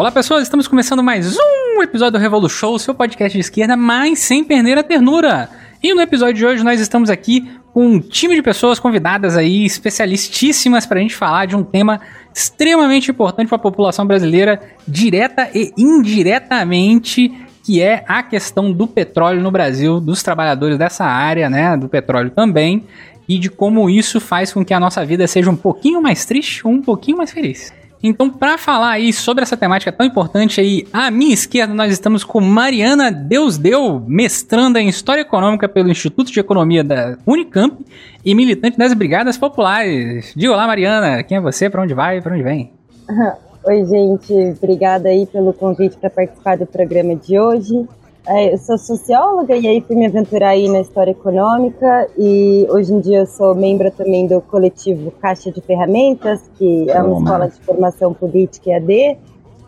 Olá pessoas, estamos começando mais um episódio do Revolu Show, seu podcast de esquerda, mas sem perder a ternura. E no episódio de hoje nós estamos aqui com um time de pessoas convidadas aí, especialistíssimas para a gente falar de um tema extremamente importante para a população brasileira, direta e indiretamente, que é a questão do petróleo no Brasil, dos trabalhadores dessa área, né, do petróleo também, e de como isso faz com que a nossa vida seja um pouquinho mais triste ou um pouquinho mais feliz. Então, para falar aí sobre essa temática tão importante aí, à minha esquerda nós estamos com Mariana Deus Deu, mestranda em História Econômica pelo Instituto de Economia da Unicamp e militante das Brigadas Populares. Diga olá, Mariana, quem é você, para onde vai para onde vem? Oi, gente, obrigada aí pelo convite para participar do programa de hoje. É, eu sou socióloga e aí fui me aventurar aí na história econômica e hoje em dia eu sou membro também do coletivo Caixa de Ferramentas, que é uma escola de formação política EAD,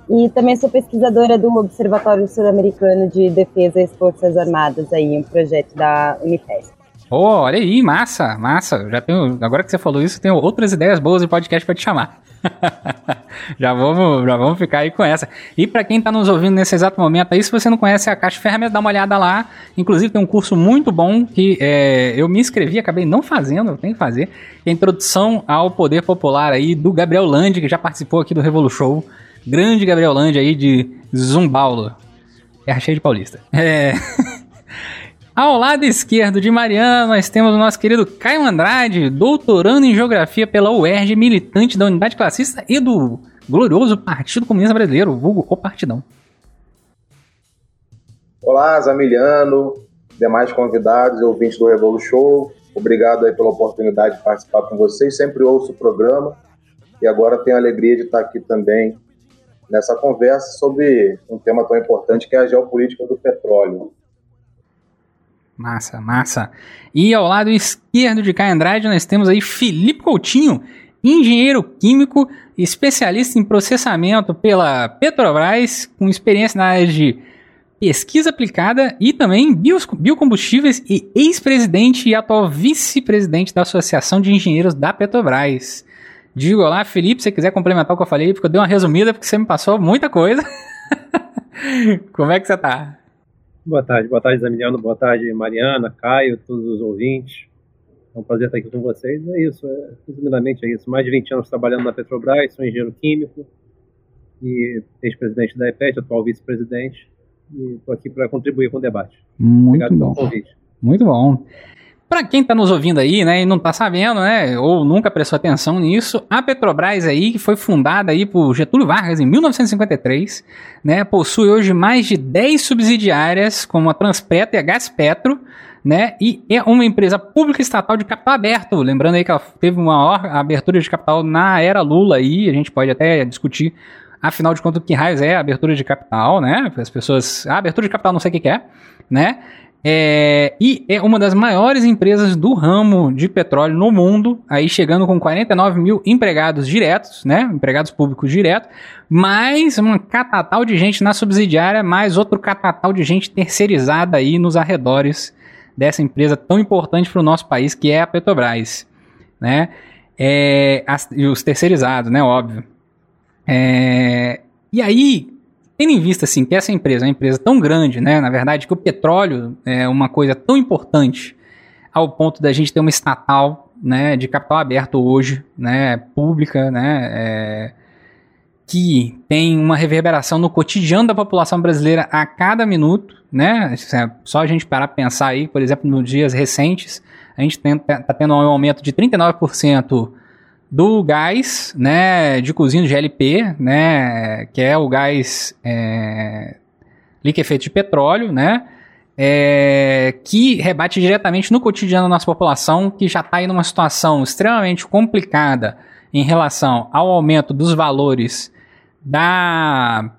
e também sou pesquisadora do Observatório Sul-Americano de Defesa das Forças Armadas, aí, um projeto da Unifesp. Oh, olha aí, massa, massa. Já tenho, agora que você falou isso, tenho outras ideias boas de podcast para te chamar. já, vamos, já vamos ficar aí com essa. E para quem está nos ouvindo nesse exato momento aí, se você não conhece a Caixa de Ferramentas, dá uma olhada lá. Inclusive tem um curso muito bom que é, eu me inscrevi, acabei não fazendo, eu tenho que fazer. Que é Introdução ao Poder Popular aí do Gabriel Landi, que já participou aqui do Revolu Show. Grande Gabriel Landi aí de Zumbaulo. É cheio de paulista. É... Ao lado esquerdo de Mariana, nós temos o nosso querido Caio Andrade, doutorando em Geografia pela UERJ, militante da Unidade Classista e do glorioso Partido Comunista Brasileiro, vulgo o Partidão. Olá, Zamiliano, demais convidados e ouvintes do Revolu Show. Obrigado aí pela oportunidade de participar com vocês. Sempre ouço o programa e agora tenho a alegria de estar aqui também nessa conversa sobre um tema tão importante que é a geopolítica do petróleo. Massa, massa. E ao lado esquerdo de Caio Andrade nós temos aí Felipe Coutinho, engenheiro químico, especialista em processamento pela Petrobras, com experiência na área de pesquisa aplicada e também biocombustíveis e ex-presidente e atual vice-presidente da Associação de Engenheiros da Petrobras. Digo olá, Felipe, se você quiser complementar o que eu falei, porque eu dei uma resumida, porque você me passou muita coisa. Como é que você tá? Boa tarde, boa tarde, Zamiliano, boa tarde, Mariana, Caio, todos os ouvintes. É um prazer estar aqui com vocês. É isso, é, resumidamente é isso. Mais de 20 anos trabalhando na Petrobras, sou engenheiro químico e ex-presidente da EPET, atual vice-presidente. E estou aqui para contribuir com o debate. Muito Obrigado bom. pelo convite. Muito bom. Para quem está nos ouvindo aí, né, e não está sabendo, né, ou nunca prestou atenção nisso, a Petrobras aí, que foi fundada aí por Getúlio Vargas em 1953, né, possui hoje mais de 10 subsidiárias, como a Transpetro e a Gaspetro, né, e é uma empresa pública estatal de capital aberto, lembrando aí que ela teve uma maior abertura de capital na era Lula aí, a gente pode até discutir afinal de contas, o que raios é a abertura de capital, né? As pessoas. A abertura de capital não sei o que, que é, né? É, e é uma das maiores empresas do ramo de petróleo no mundo, aí chegando com 49 mil empregados diretos, né? Empregados públicos diretos, mais uma catatal de gente na subsidiária, mais outro catatal de gente terceirizada aí nos arredores dessa empresa tão importante para o nosso país, que é a Petrobras, né? É, as, e os terceirizados, né? Óbvio. É, e aí, Tendo em vista assim que essa empresa é uma empresa tão grande, né, na verdade que o petróleo é uma coisa tão importante ao ponto da gente ter uma estatal, né, de capital aberto hoje, né, pública, né, é, que tem uma reverberação no cotidiano da população brasileira a cada minuto, né? É só a gente parar para pensar aí, por exemplo, nos dias recentes, a gente está tendo um aumento de 39% do gás, né, de cozinha de GLP, né, que é o gás é, liquefeito de petróleo, né, é, que rebate diretamente no cotidiano da nossa população, que já está em uma situação extremamente complicada em relação ao aumento dos valores da,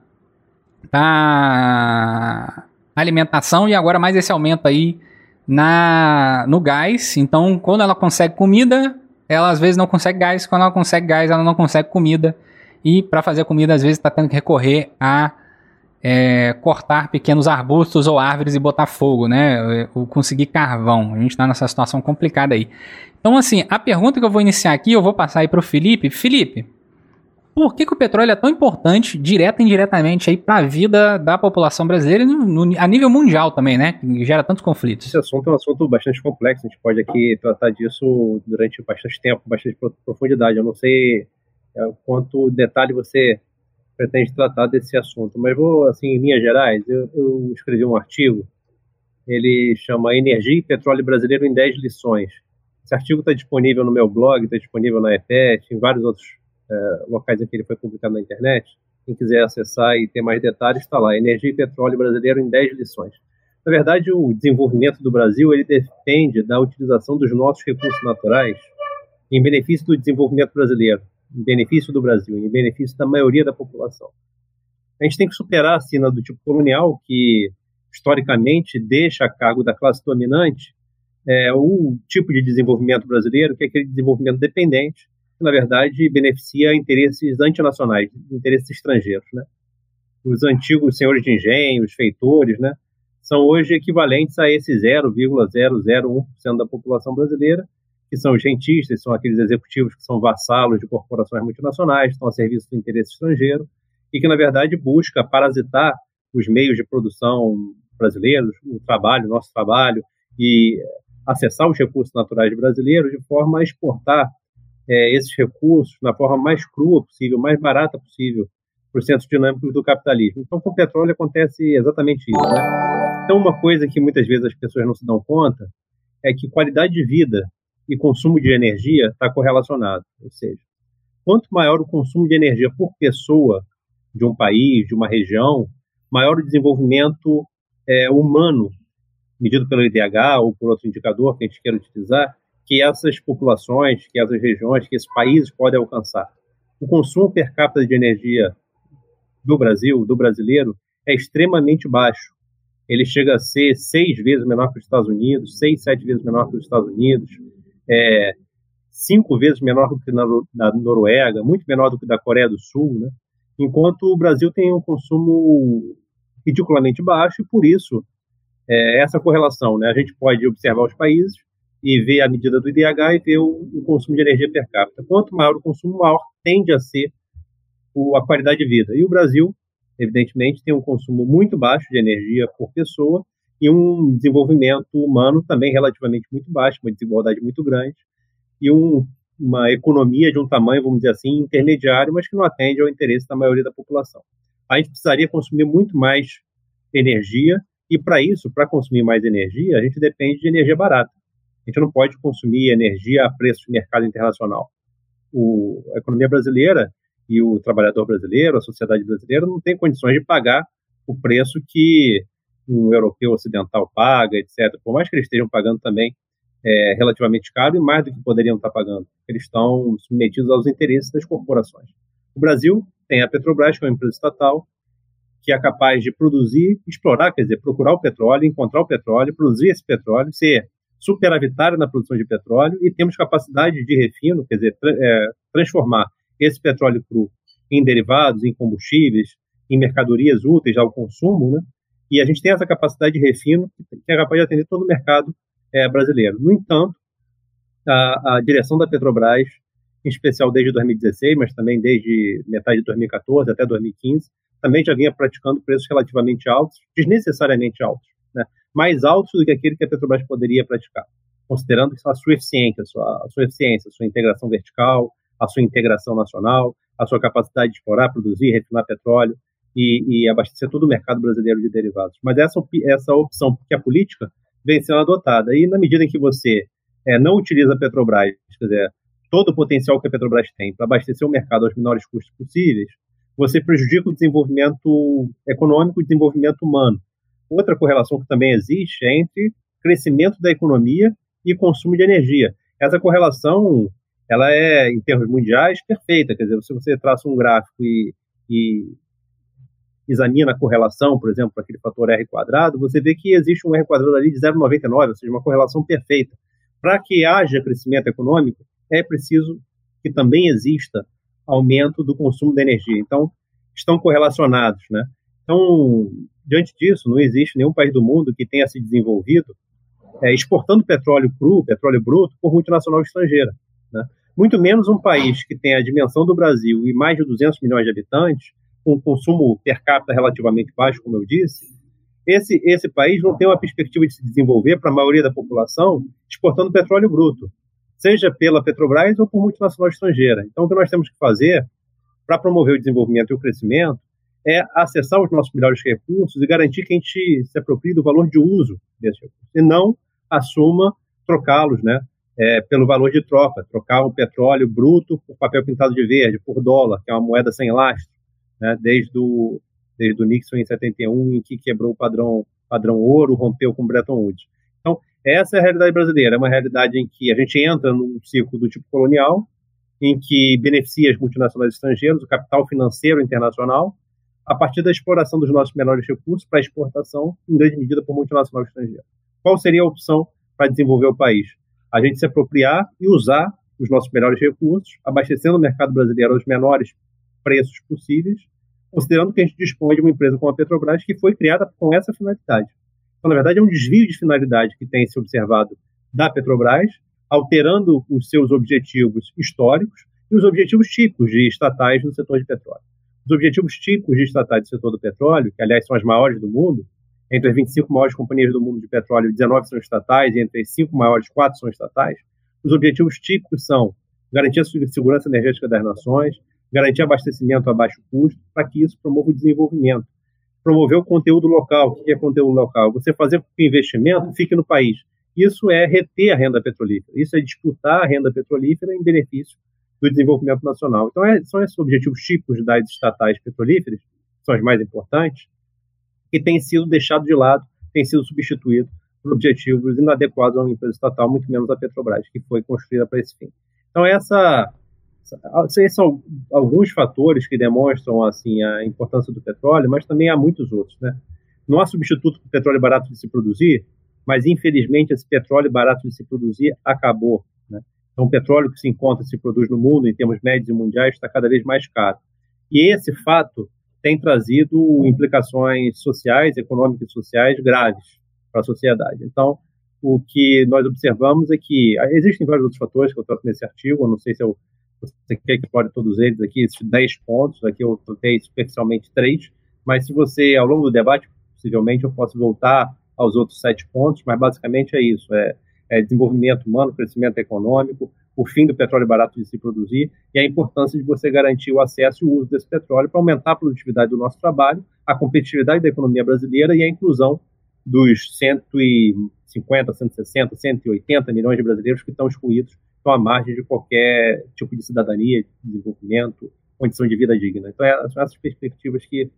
da alimentação e agora mais esse aumento aí na, no gás. Então, quando ela consegue comida, ela às vezes não consegue gás, quando ela consegue gás, ela não consegue comida. E para fazer comida, às vezes está tendo que recorrer a é, cortar pequenos arbustos ou árvores e botar fogo, né? Ou conseguir carvão. A gente está nessa situação complicada aí. Então, assim, a pergunta que eu vou iniciar aqui, eu vou passar aí para o Felipe. Felipe, por que, que o petróleo é tão importante, direta e indiretamente, aí para a vida da população brasileira e no, no, a nível mundial também, né? Que gera tantos conflitos. Esse assunto é um assunto bastante complexo, a gente pode aqui tratar disso durante bastante tempo, bastante profundidade. Eu não sei é, quanto detalhe você pretende tratar desse assunto, mas vou, assim, em linhas gerais, eu, eu escrevi um artigo, ele chama Energia e Petróleo Brasileiro em 10 lições. Esse artigo está disponível no meu blog, está disponível na EPET, em vários outros é, locais em que ele foi publicado na internet. Quem quiser acessar e ter mais detalhes, está lá. Energia e Petróleo Brasileiro em 10 lições. Na verdade, o desenvolvimento do Brasil ele depende da utilização dos nossos recursos naturais em benefício do desenvolvimento brasileiro, em benefício do Brasil, em benefício da maioria da população. A gente tem que superar a sina do tipo colonial, que historicamente deixa a cargo da classe dominante é, o tipo de desenvolvimento brasileiro, que é aquele desenvolvimento dependente, na verdade beneficia interesses antinacionais, interesses estrangeiros. Né? Os antigos senhores de engenho, os feitores, né, são hoje equivalentes a esse 0,001% da população brasileira, que são os rentistas, são aqueles executivos que são vassalos de corporações multinacionais, estão a serviço do interesse estrangeiro, e que, na verdade, busca parasitar os meios de produção brasileiros, o trabalho, o nosso trabalho, e acessar os recursos naturais brasileiros de forma a exportar é, esses recursos na forma mais crua possível, mais barata possível para os centros dinâmicos do capitalismo. Então, com o petróleo acontece exatamente isso. Né? Então, uma coisa que muitas vezes as pessoas não se dão conta é que qualidade de vida e consumo de energia está correlacionado. Ou seja, quanto maior o consumo de energia por pessoa de um país, de uma região, maior o desenvolvimento é, humano, medido pelo IDH ou por outro indicador que a gente queira utilizar, que essas populações, que essas regiões, que esses países podem alcançar. O consumo per capita de energia do Brasil, do brasileiro, é extremamente baixo. Ele chega a ser seis vezes menor que os Estados Unidos, seis, sete vezes menor que os Estados Unidos, é, cinco vezes menor do que na, na Noruega, muito menor do que da Coreia do Sul, né? enquanto o Brasil tem um consumo ridiculamente baixo e por isso é, essa correlação, né? A gente pode observar os países e ver a medida do IDH e ver o, o, consumo de energia per capita. Quanto maior o consumo, maior tende a ser o, a qualidade de vida. E o Brasil, evidentemente, tem um consumo muito baixo de energia por pessoa e um desenvolvimento humano também relativamente muito baixo, uma desigualdade muito grande e um, uma economia de um tamanho, vamos dizer assim, intermediário, mas que não atende ao interesse da maioria da população. A gente precisaria consumir muito mais energia e para isso, para consumir mais energia, a gente depende de energia barata. A gente não pode consumir energia a preço de mercado internacional. O, a economia brasileira e o trabalhador brasileiro, a sociedade brasileira, não tem condições de pagar o preço que um europeu ocidental paga, etc. Por mais que eles estejam pagando também é, relativamente caro e mais do que poderiam estar pagando. Eles estão submetidos aos interesses das corporações. O Brasil tem a Petrobras, que é uma empresa estatal, que é capaz de produzir, explorar, quer dizer, procurar o petróleo, encontrar o petróleo, produzir esse petróleo, ser superavitária na produção de petróleo e temos capacidade de refino, quer dizer, tra é, transformar esse petróleo cru em derivados, em combustíveis, em mercadorias úteis ao consumo, né? E a gente tem essa capacidade de refino que é capaz de atender todo o mercado é, brasileiro. No entanto, a, a, direção da Petrobras, em especial desde 2016, mas também desde metade de 2014 até 2015, também já vinha praticando preços relativamente altos, desnecessariamente altos? Mais altos do que aquele que a Petrobras poderia praticar, considerando a sua eficiência, a sua, a sua eficiência, a sua integração vertical, a sua integração nacional, a sua capacidade de explorar, produzir, refinar petróleo e, e abastecer todo o mercado brasileiro de derivados. Mas essa, essa opção, porque a política vem sendo adotada, e na medida em que você é, não utiliza a Petrobras, quer dizer, todo o potencial que a Petrobras tem para abastecer o mercado aos menores custos possíveis, você prejudica o desenvolvimento econômico e o desenvolvimento humano. Outra correlação que também existe é entre crescimento da economia e consumo de energia. Essa correlação, ela é, em termos mundiais, perfeita. Quer dizer, se você traça um gráfico e, e examina a correlação, por exemplo, para aquele fator R quadrado, você vê que existe um R quadrado ali de 0,99, ou seja, uma correlação perfeita. Para que haja crescimento econômico, é preciso que também exista aumento do consumo de energia. Então, estão correlacionados, né? Então, diante disso, não existe nenhum país do mundo que tenha se desenvolvido é, exportando petróleo cru, petróleo bruto, por multinacional estrangeira. Né? muito menos um país que tem a dimensão do Brasil e mais de 200 milhões de habitantes, com consumo per capita relativamente baixo, como eu disse, esse, esse país não tem uma perspectiva de se desenvolver para a maioria da população exportando petróleo bruto, seja pela Petrobras ou por multinacional estrangeira. Então, o que nós temos que fazer para promover o desenvolvimento e o crescimento é acessar os nossos melhores recursos e garantir que a gente se aproprie do valor de uso desses recursos, e não assuma trocá-los né, é, pelo valor de troca, trocar o petróleo bruto por papel pintado de verde, por dólar, que é uma moeda sem lastro, né, desde o desde o Nixon em 71, em que quebrou o padrão, padrão ouro, rompeu com Bretton Woods. Então, essa é a realidade brasileira, é uma realidade em que a gente entra num ciclo do tipo colonial, em que beneficia as multinacionais estrangeiras, o capital financeiro internacional, a partir da exploração dos nossos menores recursos para exportação, em grande medida por multinacional estrangeira. Qual seria a opção para desenvolver o país? A gente se apropriar e usar os nossos melhores recursos, abastecendo o mercado brasileiro aos menores preços possíveis considerando que a gente dispõe de uma empresa como a Petrobras que foi criada com essa finalidade. Então, na verdade, é um desvio de finalidade que tem se observado da Petrobras, alterando os seus objetivos históricos e os objetivos típicos de estatais no setor de petróleo. Os objetivos típicos de estatais do setor do petróleo, que aliás são as maiores do mundo, entre as 25 maiores companhias do mundo de petróleo, 19 são estatais, e entre as 5 maiores, 4 são estatais. Os objetivos típicos são garantir a segurança energética das nações, garantir abastecimento a baixo custo, para que isso promova o desenvolvimento. Promover o conteúdo local. O que é conteúdo local? Você fazer com que o investimento fique no país. Isso é reter a renda petrolífera. Isso é disputar a renda petrolífera em benefício do desenvolvimento nacional. Então, é, são esses objetivos típicos das estatais petrolíferas, que são as mais importantes, que têm sido deixados de lado, têm sido substituídos por objetivos inadequados a uma empresa estatal, muito menos a Petrobras, que foi construída para esse fim. Então, essa esses são alguns fatores que demonstram assim a importância do petróleo, mas também há muitos outros, né? Não há substituto para o petróleo barato de se produzir, mas infelizmente esse petróleo barato de se produzir acabou? Então o petróleo que se encontra e se produz no mundo em termos médios e mundiais está cada vez mais caro. E esse fato tem trazido implicações sociais, econômicas e sociais graves para a sociedade. Então, o que nós observamos é que existem vários outros fatores que eu trato nesse artigo, eu não sei se eu você quer que explore todos eles aqui, esses 10 pontos, aqui eu tratei superficialmente três, mas se você, ao longo do debate, possivelmente eu posso voltar aos outros sete pontos, mas basicamente é isso, é, é desenvolvimento humano, crescimento econômico, o fim do petróleo barato de se produzir e a importância de você garantir o acesso e o uso desse petróleo para aumentar a produtividade do nosso trabalho, a competitividade da economia brasileira e a inclusão dos 150, 160, 180 milhões de brasileiros que estão excluídos estão à margem de qualquer tipo de cidadania, desenvolvimento, condição de vida digna. Então, é, são essas perspectivas que,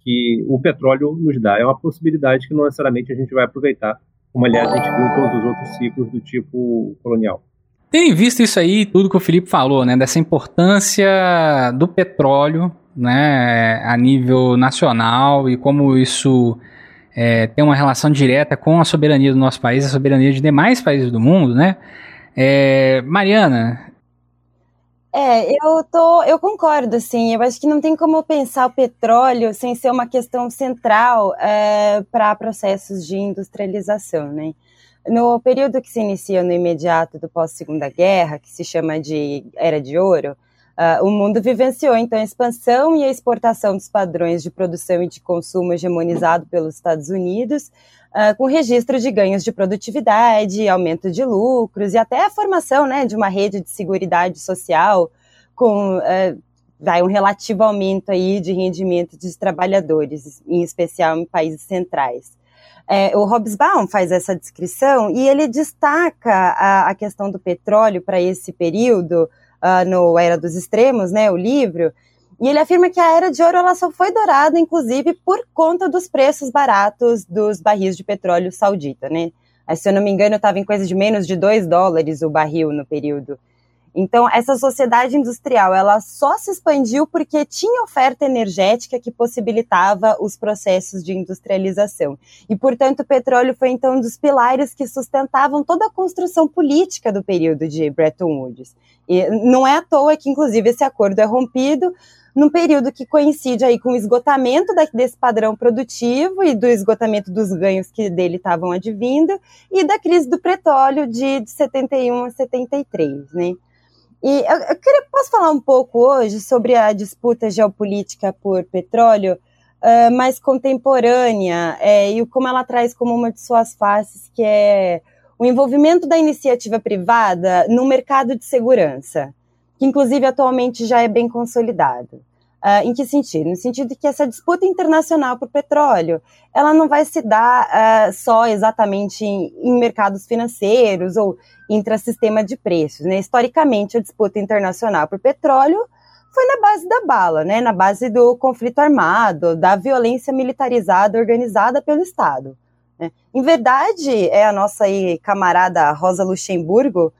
que o petróleo nos dá. É uma possibilidade que não necessariamente a gente vai aproveitar, como, aliás, a gente viu em todos os outros ciclos do tipo colonial. Tendo visto isso aí, tudo que o Felipe falou, né, dessa importância do petróleo, né, a nível nacional e como isso é, tem uma relação direta com a soberania do nosso país, a soberania de demais países do mundo, né? É, Mariana. É, eu tô, eu concordo, assim. Eu acho que não tem como pensar o petróleo sem ser uma questão central é, para processos de industrialização, né? No período que se inicia no imediato do pós-segunda guerra, que se chama de Era de Ouro, Uh, o mundo vivenciou então a expansão e a exportação dos padrões de produção e de consumo hegemonizado pelos Estados Unidos, uh, com registro de ganhos de produtividade, aumento de lucros e até a formação né, de uma rede de seguridade social com uh, vai, um relativo aumento aí de rendimento dos trabalhadores, em especial em países centrais. É, o Hobsbawm faz essa descrição e ele destaca a, a questão do petróleo para esse período, uh, no Era dos Extremos, né, o livro, e ele afirma que a Era de Ouro ela só foi dourada, inclusive, por conta dos preços baratos dos barris de petróleo saudita, né? Se eu não me engano, estava em coisa de menos de 2 dólares o barril no período. Então, essa sociedade industrial, ela só se expandiu porque tinha oferta energética que possibilitava os processos de industrialização. E, portanto, o petróleo foi, então, um dos pilares que sustentavam toda a construção política do período de Bretton Woods. E não é à toa que, inclusive, esse acordo é rompido num período que coincide aí com o esgotamento desse padrão produtivo e do esgotamento dos ganhos que dele estavam advindo e da crise do petróleo de, de 71 a 73, né? E eu, eu queria, posso falar um pouco hoje sobre a disputa geopolítica por petróleo, uh, mais contemporânea, é, e como ela traz como uma de suas faces, que é o envolvimento da iniciativa privada no mercado de segurança, que inclusive atualmente já é bem consolidado. Uh, em que sentido? No sentido de que essa disputa internacional por petróleo, ela não vai se dar uh, só exatamente em, em, mercados financeiros ou intrasistema de preços. Né? Historicamente, a disputa internacional por petróleo foi na base da bala, né? na base do conflito armado, da violência militarizada organizada pelo Estado. Né? Em verdade, é a nossa aí, camarada Rosa Luxemburgo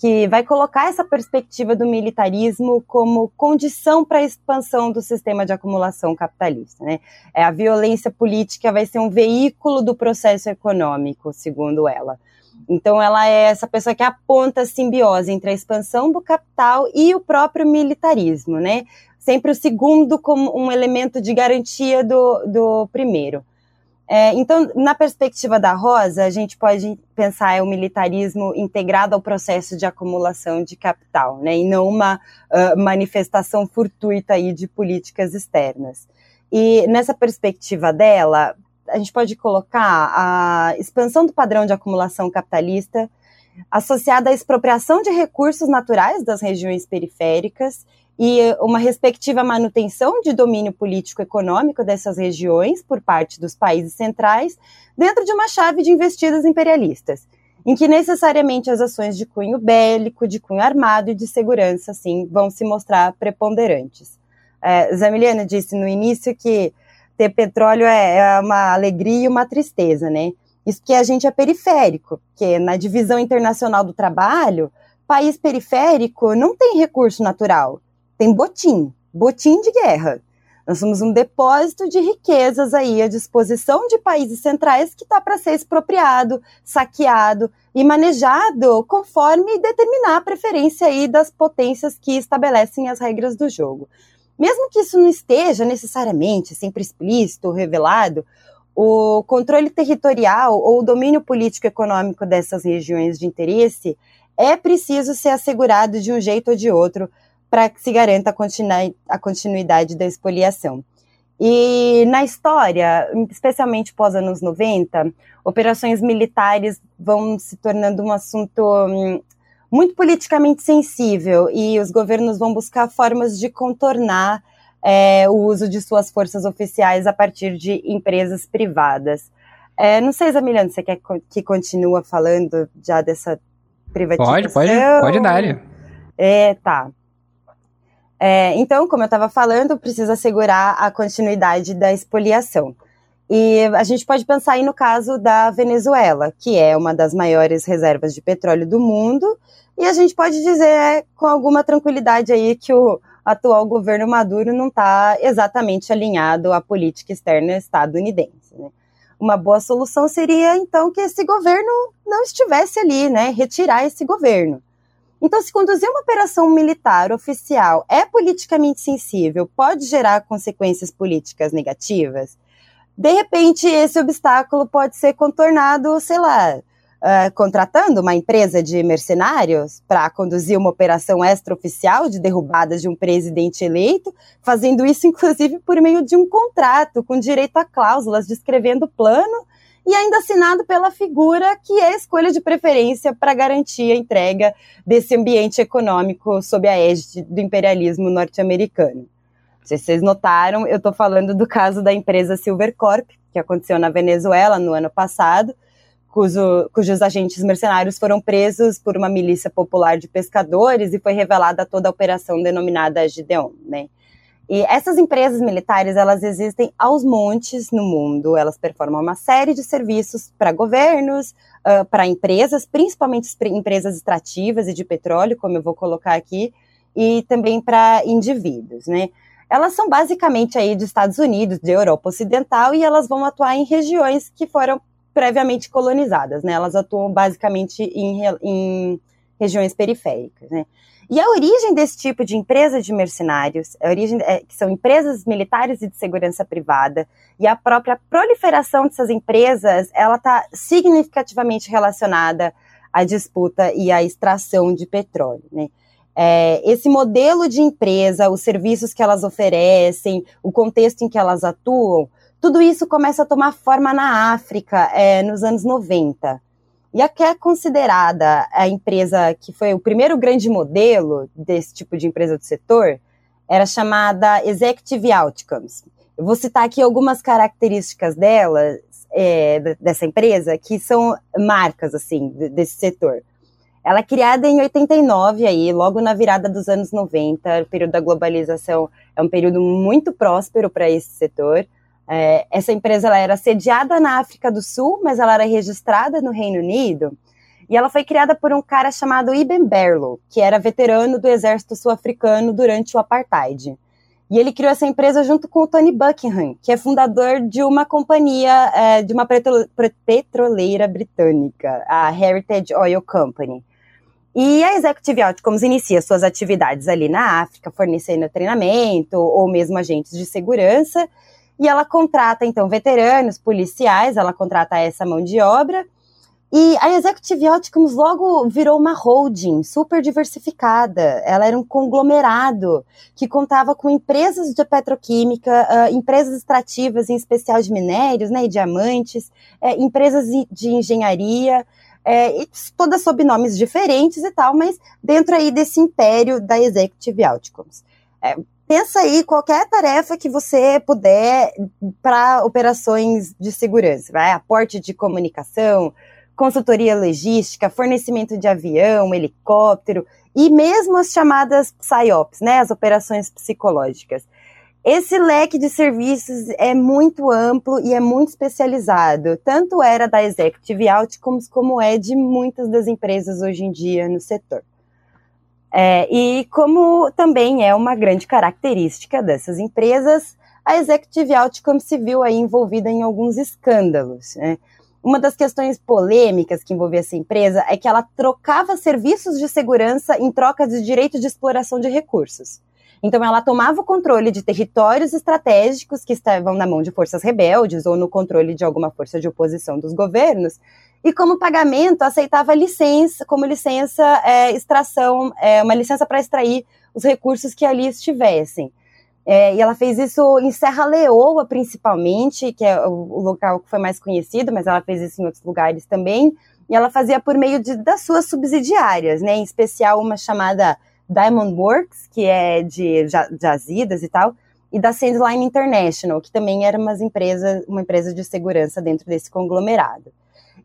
que vai colocar essa perspectiva do militarismo como condição para a expansão do sistema de acumulação capitalista. Né? É, a violência política vai ser um veículo do processo econômico, segundo ela. Então, ela é essa pessoa que aponta a simbiose entre a expansão do capital e o próprio militarismo, né? Sempre o segundo como um elemento de garantia do, do primeiro. É, então, na perspectiva da Rosa, a gente pode pensar é o militarismo integrado ao processo de acumulação de capital, né, e não uma uh, manifestação fortuita aí de políticas externas. E nessa perspectiva dela, a gente pode colocar a expansão do padrão de acumulação capitalista associada à expropriação de recursos naturais das regiões periféricas e uma respectiva manutenção de domínio político-econômico dessas regiões por parte dos países centrais, dentro de uma chave de investidas imperialistas, em que necessariamente as ações de cunho bélico, de cunho armado e de segurança, sim, vão se mostrar preponderantes. É, Zamiliano disse no início que ter petróleo é, é uma alegria e uma tristeza, né? Isso que a gente é periférico, que na divisão internacional do trabalho, país periférico não tem recurso natural tem botim, botim de guerra. Nós somos um depósito de riquezas aí à disposição de países centrais que está para ser expropriado, saqueado e manejado conforme determinar a preferência aí das potências que estabelecem as regras do jogo. Mesmo que isso não esteja necessariamente sempre explícito revelado, o controle territorial ou o domínio político-econômico dessas regiões de interesse é preciso ser assegurado de um jeito ou de outro para que se garanta a continuidade da expoliação. E na história, especialmente pós anos 90, operações militares vão se tornando um assunto hum, muito politicamente sensível e os governos vão buscar formas de contornar é, o uso de suas forças oficiais a partir de empresas privadas. É, não sei, Zamiliano, você quer que continue falando já dessa privatização? Pode, pode, pode dar. É, tá. É, então, como eu estava falando, precisa assegurar a continuidade da expoliação. E a gente pode pensar aí no caso da Venezuela, que é uma das maiores reservas de petróleo do mundo, e a gente pode dizer é, com alguma tranquilidade aí que o atual governo Maduro não está exatamente alinhado à política externa estadunidense. Né? Uma boa solução seria, então, que esse governo não estivesse ali, né? Retirar esse governo. Então, se conduzir uma operação militar oficial é politicamente sensível, pode gerar consequências políticas negativas, de repente esse obstáculo pode ser contornado, sei lá, uh, contratando uma empresa de mercenários para conduzir uma operação extraoficial de derrubada de um presidente eleito, fazendo isso inclusive por meio de um contrato com direito a cláusulas descrevendo o plano e ainda assinado pela figura que é a escolha de preferência para garantir a entrega desse ambiente econômico sob a égide do imperialismo norte-americano. Se vocês notaram, eu estou falando do caso da empresa Silvercorp, que aconteceu na Venezuela no ano passado, cujo, cujos agentes mercenários foram presos por uma milícia popular de pescadores e foi revelada toda a operação denominada Gideon, né? E essas empresas militares, elas existem aos montes no mundo. Elas performam uma série de serviços para governos, uh, para empresas, principalmente empresas extrativas e de petróleo, como eu vou colocar aqui, e também para indivíduos, né? Elas são basicamente aí dos Estados Unidos, de Europa Ocidental, e elas vão atuar em regiões que foram previamente colonizadas, né? Elas atuam basicamente em, em regiões periféricas, né? E a origem desse tipo de empresa de mercenários, a origem é, que são empresas militares e de segurança privada, e a própria proliferação dessas empresas, ela está significativamente relacionada à disputa e à extração de petróleo. Né? É, esse modelo de empresa, os serviços que elas oferecem, o contexto em que elas atuam, tudo isso começa a tomar forma na África é, nos anos 90. E a que é considerada a empresa que foi o primeiro grande modelo desse tipo de empresa do setor, era chamada Executive Outcomes. Eu vou citar aqui algumas características dela, é, dessa empresa, que são marcas, assim, desse setor. Ela é criada em 89, aí, logo na virada dos anos 90, o período da globalização é um período muito próspero para esse setor. É, essa empresa ela era sediada na África do Sul, mas ela era registrada no Reino Unido. E ela foi criada por um cara chamado Ibn Berlo, que era veterano do exército sul-africano durante o apartheid. E ele criou essa empresa junto com o Tony Buckingham, que é fundador de uma companhia, é, de uma petroleira britânica, a Heritage Oil Company. E a Executive Outcomes inicia suas atividades ali na África, fornecendo treinamento ou mesmo agentes de segurança. E ela contrata, então, veteranos, policiais, ela contrata essa mão de obra e a Executive Outcomes logo virou uma holding super diversificada. Ela era um conglomerado que contava com empresas de petroquímica, uh, empresas extrativas, em especial de minérios né, e diamantes, uh, empresas de engenharia, uh, todas sob nomes diferentes e tal, mas dentro aí desse império da Executive Outcomes. É, pensa aí qualquer tarefa que você puder para operações de segurança, vai? aporte de comunicação, consultoria logística, fornecimento de avião, helicóptero e mesmo as chamadas PSYOPs, né, as operações psicológicas. Esse leque de serviços é muito amplo e é muito especializado. Tanto era da Executive Outcomes como é de muitas das empresas hoje em dia no setor. É, e como também é uma grande característica dessas empresas, a Executive Outcomes se viu aí envolvida em alguns escândalos. Né? Uma das questões polêmicas que envolvia essa empresa é que ela trocava serviços de segurança em troca de direito de exploração de recursos. Então, ela tomava o controle de territórios estratégicos que estavam na mão de forças rebeldes ou no controle de alguma força de oposição dos governos, e como pagamento aceitava licença, como licença é, extração, é, uma licença para extrair os recursos que ali estivessem. É, e ela fez isso em Serra Leoa, principalmente, que é o, local que foi mais conhecido, mas ela fez isso em outros lugares também. E ela fazia por meio de, das suas subsidiárias, né? Em especial uma chamada Diamond Works, que é de jazidas e tal, e da Sandline International, que também era uma empresa, uma empresa de segurança dentro desse conglomerado.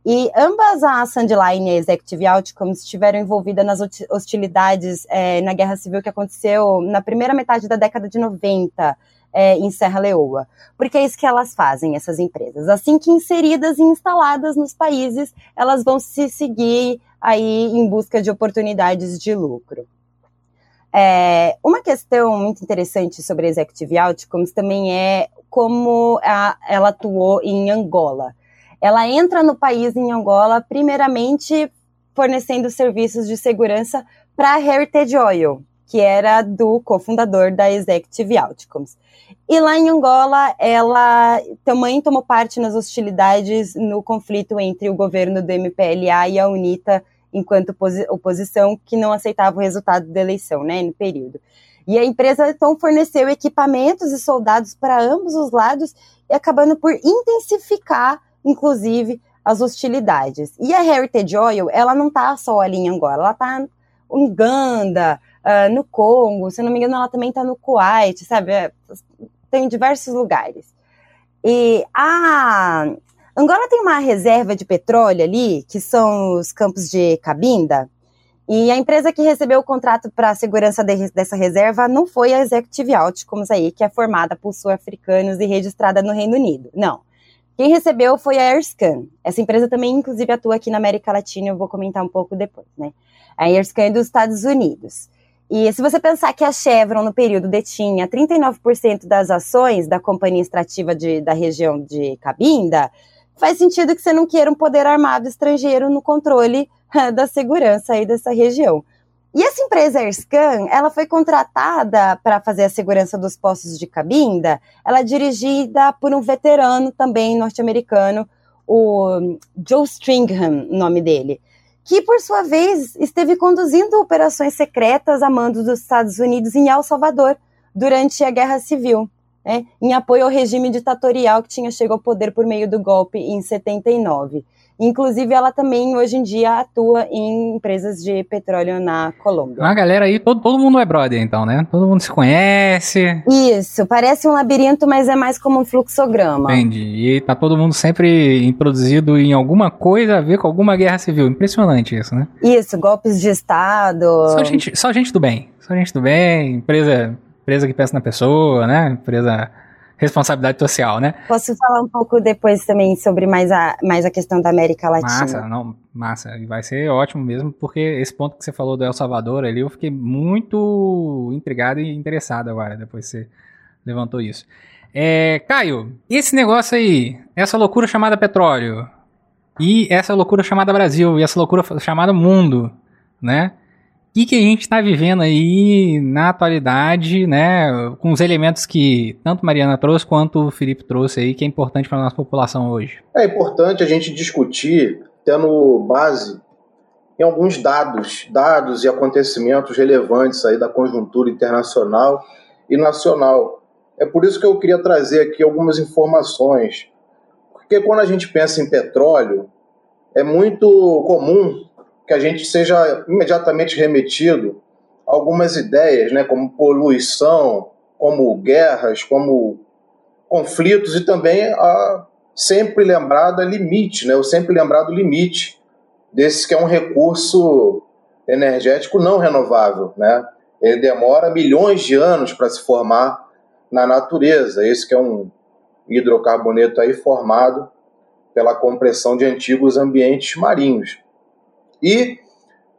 E ambas a Sandline e a Executive Outcomes estiveram envolvidas nas hostilidades é, na guerra civil que aconteceu na primeira metade da década de 90 é, em Serra Leoa. Porque é isso que elas fazem, essas empresas. Assim que inseridas e instaladas nos países, elas vão se seguir aí em busca de oportunidades de lucro. É, uma questão muito interessante sobre a Executive Outcomes também é como a, ela atuou em Angola. Ela entra no país em Angola, primeiramente fornecendo serviços de segurança para a Heritage Oil, que era do cofundador da Executive Outcomes. E lá em Angola, ela também tomou parte nas hostilidades no conflito entre o governo do MPLA e a UNITA, enquanto oposição, que não aceitava o resultado da eleição, né, no período. E a empresa então forneceu equipamentos e soldados para ambos os lados, acabando por intensificar inclusive as hostilidades. E a Heritage Oil, ela não está só ali em Angola, ela está em Uganda, uh, no Congo, se não me engano, ela também está no Kuwait, sabe? É, tem diversos lugares. E a Angola tem uma reserva de petróleo ali, que são os campos de Cabinda, e a empresa que recebeu o contrato para a segurança de, dessa reserva não foi a Executive Outcomes aí, que é formada por sul-africanos e registrada no Reino Unido. Não. Quem recebeu foi a AirScan. Essa empresa também, inclusive, atua aqui na América Latina, eu vou comentar um pouco depois, né? A AirScan é dos Estados Unidos. E se você pensar que a Chevron, no período, detinha 39% das ações da companhia extrativa de, da região de Cabinda, faz sentido que você não queira um poder armado estrangeiro no controle da segurança aí dessa região. E essa empresa AirScan, ela foi contratada para fazer a segurança dos postos de Cabinda, ela é dirigida por um veterano também norte-americano, o Joe Stringham, nome dele, que por sua vez esteve conduzindo operações secretas a mando dos Estados Unidos em El Salvador durante a Guerra Civil, né, em apoio ao regime ditatorial que tinha chegado ao poder por meio do golpe em 79. Inclusive, ela também, hoje em dia, atua em empresas de petróleo na Colômbia. A galera aí, todo, todo mundo é brother, então, né? Todo mundo se conhece. Isso, parece um labirinto, mas é mais como um fluxograma. Entendi. E tá todo mundo sempre introduzido em alguma coisa a ver com alguma guerra civil. Impressionante isso, né? Isso, golpes de Estado. Só gente, só gente do bem. Só gente do bem, empresa, empresa que pensa na pessoa, né? Empresa responsabilidade social, né? Posso falar um pouco depois também sobre mais a, mais a questão da América Latina? Massa, não, massa. E vai ser ótimo mesmo, porque esse ponto que você falou do El Salvador ali, eu fiquei muito intrigado e interessado agora, depois que você levantou isso. É, Caio, esse negócio aí, essa loucura chamada petróleo, e essa loucura chamada Brasil, e essa loucura chamada mundo, né? Que, que a gente está vivendo aí na atualidade, né, com os elementos que tanto Mariana trouxe quanto o Felipe trouxe aí, que é importante para a nossa população hoje? É importante a gente discutir, tendo base em alguns dados, dados e acontecimentos relevantes aí da conjuntura internacional e nacional. É por isso que eu queria trazer aqui algumas informações, porque quando a gente pensa em petróleo, é muito comum que a gente seja imediatamente remetido a algumas ideias, né, como poluição, como guerras, como conflitos e também a sempre lembrado limite, né, o sempre lembrado limite desse que é um recurso energético não renovável, né? Ele demora milhões de anos para se formar na natureza. Esse que é um hidrocarboneto aí formado pela compressão de antigos ambientes marinhos. E,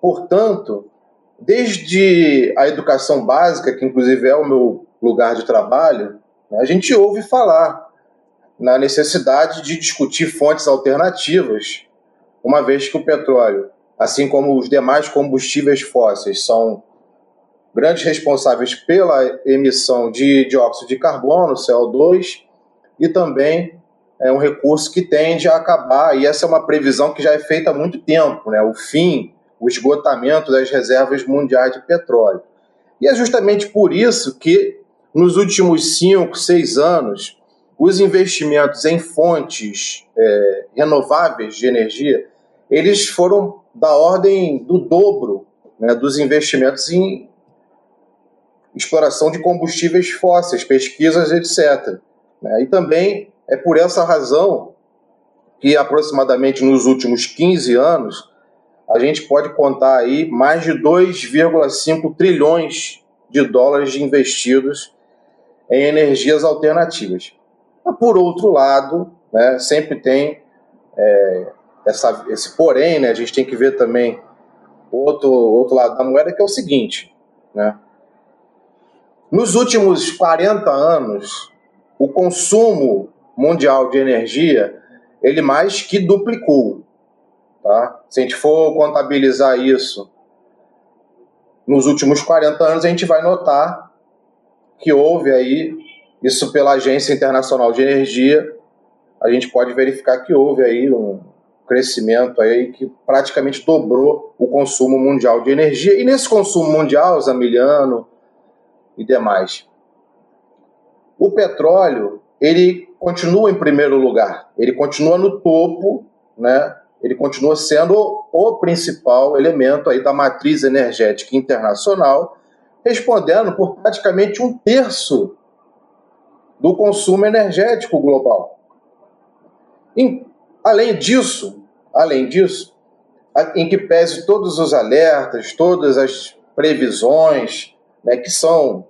portanto, desde a educação básica, que inclusive é o meu lugar de trabalho, né, a gente ouve falar na necessidade de discutir fontes alternativas, uma vez que o petróleo, assim como os demais combustíveis fósseis, são grandes responsáveis pela emissão de dióxido de carbono, CO2, e também é um recurso que tende a acabar, e essa é uma previsão que já é feita há muito tempo, né? o fim, o esgotamento das reservas mundiais de petróleo. E é justamente por isso que, nos últimos cinco, seis anos, os investimentos em fontes é, renováveis de energia, eles foram da ordem do dobro né, dos investimentos em exploração de combustíveis fósseis, pesquisas, etc. Né? E também é por essa razão que aproximadamente nos últimos 15 anos a gente pode contar aí mais de 2,5 trilhões de dólares investidos em energias alternativas. Por outro lado, né, sempre tem é, essa, esse porém, né, a gente tem que ver também outro, outro lado da moeda, que é o seguinte, né, nos últimos 40 anos, o consumo mundial de energia, ele mais que duplicou. Tá? Se a gente for contabilizar isso nos últimos 40 anos, a gente vai notar que houve aí, isso pela Agência Internacional de Energia, a gente pode verificar que houve aí um crescimento aí que praticamente dobrou o consumo mundial de energia. E nesse consumo mundial, Zamiliano e demais, o petróleo ele continua em primeiro lugar, ele continua no topo, né? Ele continua sendo o principal elemento aí da matriz energética internacional, respondendo por praticamente um terço do consumo energético global. Além disso, além disso, em que pese todos os alertas, todas as previsões, né, que são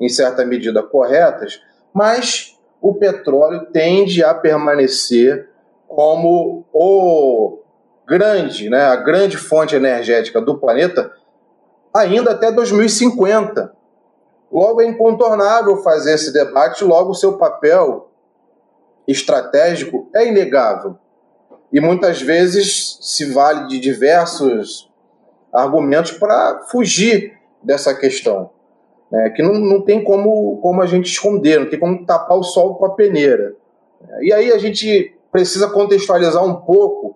em certa medida corretas, mas o petróleo tende a permanecer como o grande, né, a grande fonte energética do planeta ainda até 2050. Logo é incontornável fazer esse debate, logo o seu papel estratégico é inegável. E muitas vezes se vale de diversos argumentos para fugir dessa questão né, que não, não tem como, como a gente esconder, não tem como tapar o sol com a peneira. E aí a gente precisa contextualizar um pouco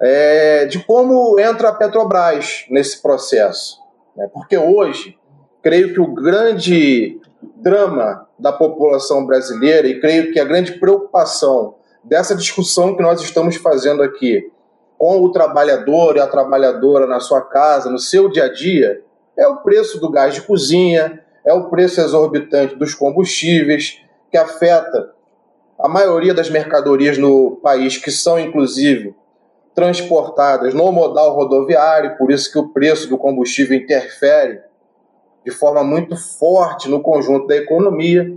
é, de como entra a Petrobras nesse processo. Né? Porque hoje, creio que o grande drama da população brasileira e creio que a grande preocupação dessa discussão que nós estamos fazendo aqui com o trabalhador e a trabalhadora na sua casa, no seu dia a dia, é o preço do gás de cozinha, é o preço exorbitante dos combustíveis, que afeta a maioria das mercadorias no país, que são inclusive transportadas no modal rodoviário, por isso que o preço do combustível interfere de forma muito forte no conjunto da economia,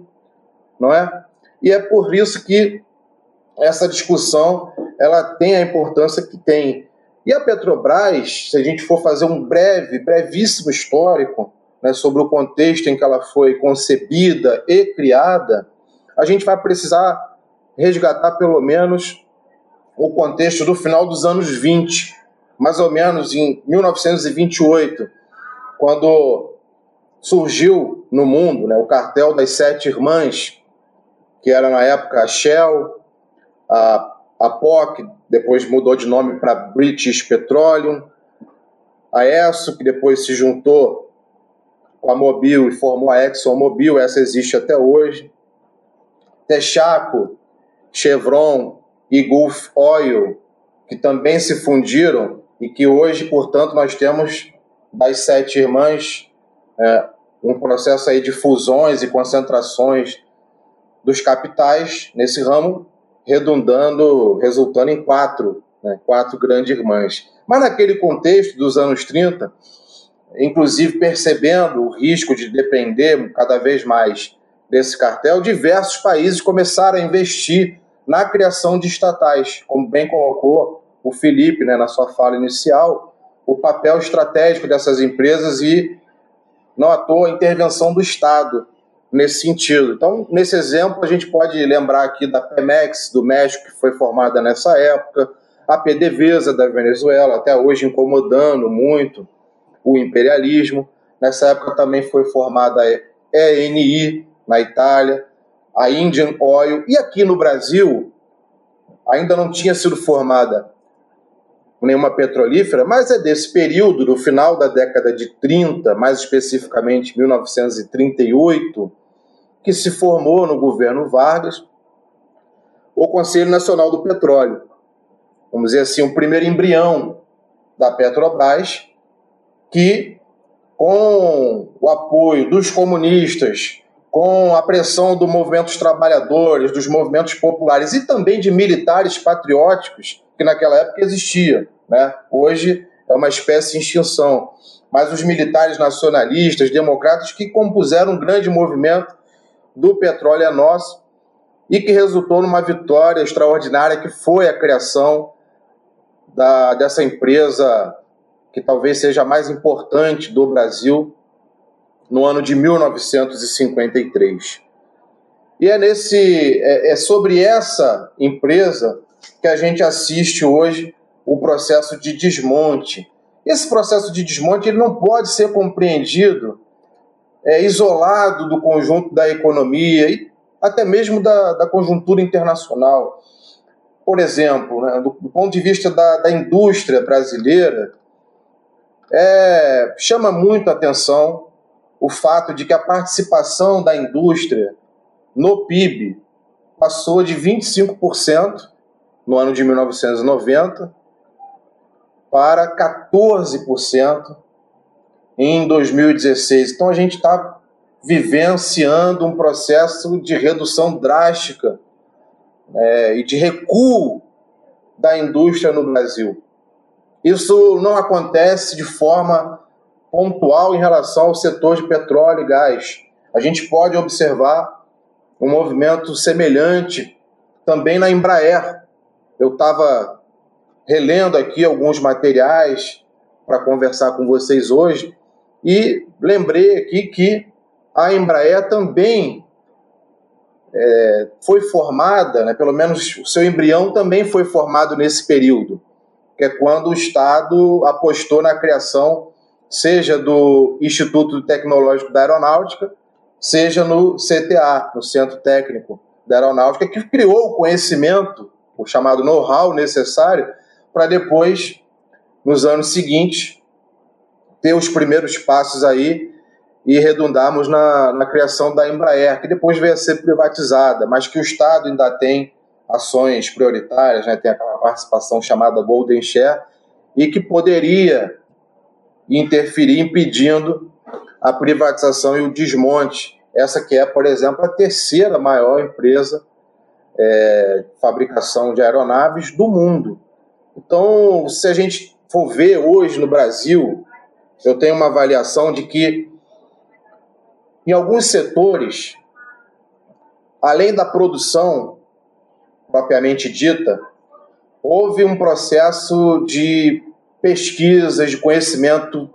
não é? E é por isso que essa discussão ela tem a importância que tem. E a Petrobras, se a gente for fazer um breve, brevíssimo histórico né, sobre o contexto em que ela foi concebida e criada, a gente vai precisar resgatar pelo menos o contexto do final dos anos 20, mais ou menos em 1928, quando surgiu no mundo né, o cartel das sete irmãs, que era na época a Shell, a, a POC, depois mudou de nome para British Petroleum, a ESSO, que depois se juntou com a Mobil e formou a ExxonMobil, essa existe até hoje, Texaco, Chevron e Gulf Oil, que também se fundiram e que hoje, portanto, nós temos das sete irmãs é, um processo aí de fusões e concentrações dos capitais nesse ramo, redundando, resultando em quatro, né, quatro grandes irmãs. Mas naquele contexto dos anos 30, inclusive percebendo o risco de depender cada vez mais desse cartel, diversos países começaram a investir na criação de estatais, como bem colocou o Felipe né, na sua fala inicial, o papel estratégico dessas empresas e, não à toa, a intervenção do Estado nesse sentido. Então, nesse exemplo, a gente pode lembrar aqui da Pemex do México, que foi formada nessa época, a PDVSA da Venezuela, até hoje incomodando muito o imperialismo. Nessa época também foi formada a ENI na Itália, a Indian Oil, e aqui no Brasil ainda não tinha sido formada nenhuma petrolífera, mas é desse período, do final da década de 30, mais especificamente 1938, que se formou no governo Vargas o Conselho Nacional do Petróleo. Vamos dizer assim, o primeiro embrião da Petrobras, que, com o apoio dos comunistas, com a pressão do movimento dos trabalhadores, dos movimentos populares e também de militares patrióticos, que naquela época existia. Né? Hoje é uma espécie de extinção. Mas os militares nacionalistas, democratas, que compuseram um grande movimento do petróleo é nosso e que resultou numa vitória extraordinária que foi a criação da, dessa empresa que talvez seja a mais importante do Brasil, no ano de 1953. E é, nesse, é, é sobre essa empresa que a gente assiste hoje o processo de desmonte. Esse processo de desmonte ele não pode ser compreendido é, isolado do conjunto da economia e até mesmo da, da conjuntura internacional. Por exemplo, né, do, do, ponto de vista da, da indústria brasileira, é, chama muito atenção o fato de que a participação da indústria no PIB passou de 25% no ano de 1990 para 14% em 2016. Então a gente está vivenciando um processo de redução drástica é, e de recuo da indústria no Brasil. Isso não acontece de forma pontual em relação ao setor de petróleo e gás. A gente pode observar um movimento semelhante também na Embraer. Eu estava relendo aqui alguns materiais para conversar com vocês hoje e lembrei aqui que a Embraer também é, foi formada, né, pelo menos o seu embrião também foi formado nesse período, que é quando o Estado apostou na criação seja do Instituto Tecnológico da Aeronáutica, seja no CTA, no Centro Técnico da Aeronáutica, que criou o conhecimento, o chamado know-how necessário para depois, nos anos seguintes, ter os primeiros passos aí e redundarmos na, na criação da Embraer, que depois veio a ser privatizada, mas que o Estado ainda tem ações prioritárias, né? tem aquela participação chamada Golden Share, e que poderia interferir impedindo a privatização e o desmonte. Essa que é, por exemplo, a terceira maior empresa é, de fabricação de aeronaves do mundo. Então, se a gente for ver hoje no Brasil, eu tenho uma avaliação de que em alguns setores, além da produção propriamente dita, houve um processo de pesquisas, de conhecimento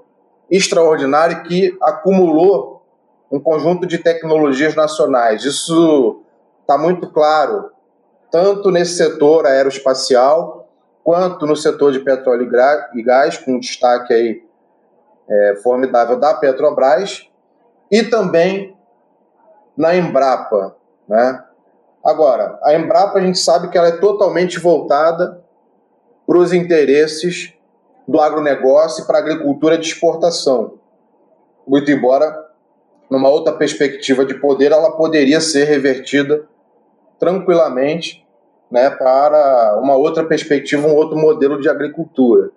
extraordinário que acumulou um conjunto de tecnologias nacionais. Isso está muito claro, tanto nesse setor aeroespacial, quanto no setor de petróleo e gás, com destaque aí é, formidável da Petrobras, e também na Embrapa. Né? Agora, a Embrapa a gente sabe que ela é totalmente voltada para os interesses do agronegócio e para a agricultura de exportação. Muito embora, numa outra perspectiva de poder, ela poderia ser revertida tranquilamente né, para uma outra perspectiva, um outro modelo de agricultura.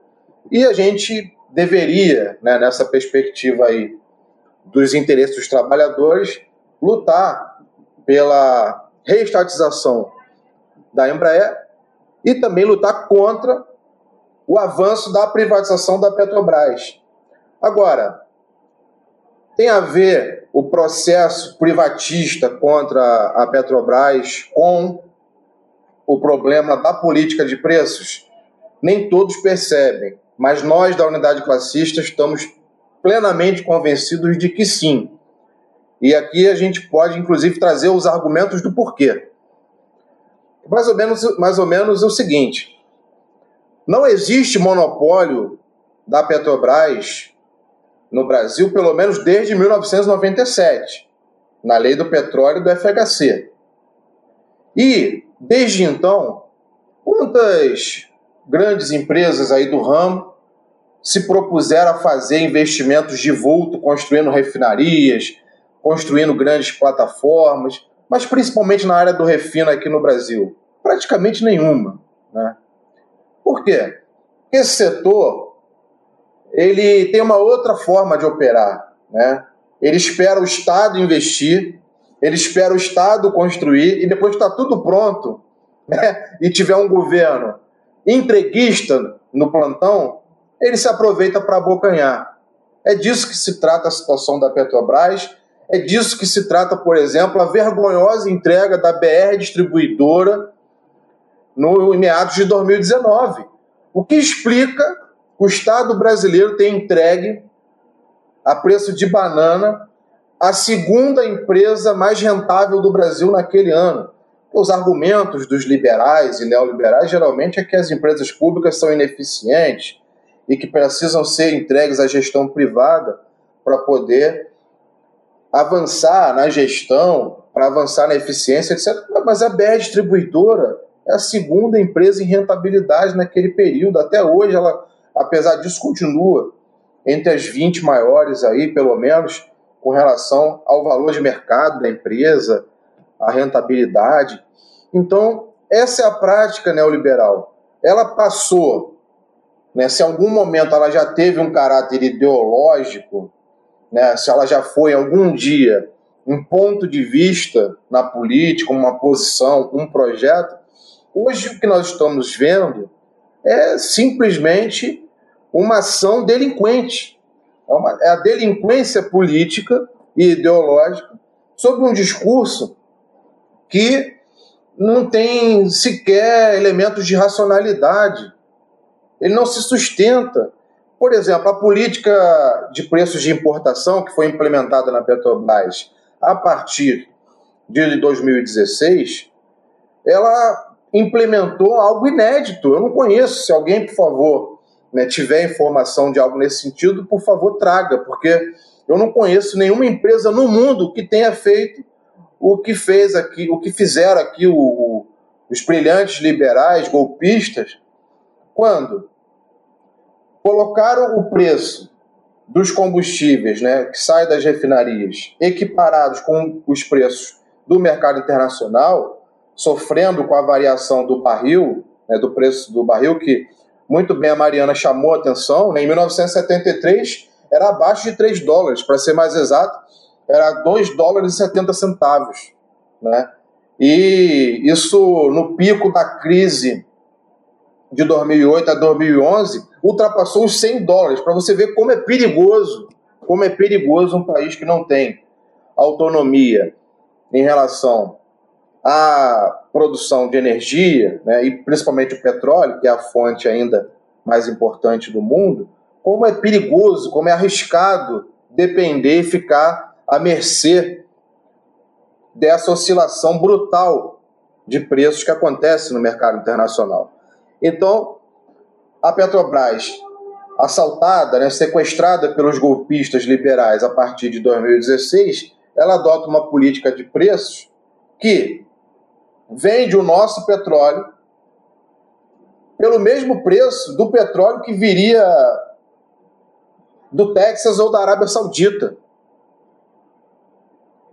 E a gente deveria, né, nessa perspectiva aí dos interesses dos trabalhadores, lutar pela reestatização da Embraer e também lutar contra o avanço da privatização da Petrobras. Agora, tem a ver o processo privatista contra a Petrobras com o problema da política de preços? Nem todos percebem, mas nós da unidade classista estamos plenamente convencidos de que sim. E aqui a gente pode, inclusive, trazer os argumentos do porquê. Mais ou menos, mais ou menos o seguinte: não existe monopólio da Petrobras no Brasil, pelo menos desde 1997, na lei do petróleo do FHC. E, desde então, quantas grandes empresas aí do ramo se propuseram a fazer investimentos de vulto, construindo refinarias, construindo grandes plataformas, mas principalmente na área do refino aqui no Brasil? Praticamente nenhuma. Né? Por quê? Esse setor ele tem uma outra forma de operar. Né? Ele espera o Estado investir, ele espera o Estado construir, e depois que está tudo pronto né? e tiver um governo entreguista no plantão, ele se aproveita para abocanhar. É disso que se trata a situação da Petrobras, é disso que se trata, por exemplo, a vergonhosa entrega da BR Distribuidora no em meados de 2019. O que explica o Estado brasileiro ter entregue a preço de banana a segunda empresa mais rentável do Brasil naquele ano. Os argumentos dos liberais e neoliberais geralmente é que as empresas públicas são ineficientes, e que precisam ser entregues à gestão privada para poder avançar na gestão, para avançar na eficiência, etc. Mas a BR Distribuidora é a segunda empresa em rentabilidade naquele período. Até hoje, ela, apesar disso, continua entre as 20 maiores aí, pelo menos, com relação ao valor de mercado da empresa, a rentabilidade. Então, essa é a prática neoliberal. Ela passou né, se em algum momento ela já teve um caráter ideológico, né, se ela já foi algum dia um ponto de vista na política, uma posição, um projeto, hoje o que nós estamos vendo é simplesmente uma ação delinquente. É, uma, é a delinquência política e ideológica sobre um discurso que não tem sequer elementos de racionalidade ele não se sustenta. Por exemplo, a política de preços de importação que foi implementada na Petrobras a partir de 2016, ela implementou algo inédito. Eu não conheço. Se alguém, por favor, né, tiver informação de algo nesse sentido, por favor, traga, porque eu não conheço nenhuma empresa no mundo que tenha feito o que fez aqui, o que fizeram aqui o, o, os brilhantes liberais golpistas Quando colocaram o preço dos combustíveis né, que saem das refinarias equiparados com os preços do mercado internacional, sofrendo com a variação do barril, né, do preço do barril, que muito bem a Mariana chamou a atenção, né, em 1973 era abaixo de 3 dólares, para ser mais exato, era 2 dólares e 70 centavos. Né? E isso no pico da crise de 2008 a 2011 ultrapassou os 100 dólares, para você ver como é perigoso, como é perigoso um país que não tem autonomia em relação à produção de energia, né, e principalmente o petróleo, que é a fonte ainda mais importante do mundo, como é perigoso, como é arriscado depender e ficar à mercê dessa oscilação brutal de preços que acontece no mercado internacional. Então, a Petrobras, assaltada, né, sequestrada pelos golpistas liberais a partir de 2016, ela adota uma política de preços que vende o nosso petróleo pelo mesmo preço do petróleo que viria do Texas ou da Arábia Saudita.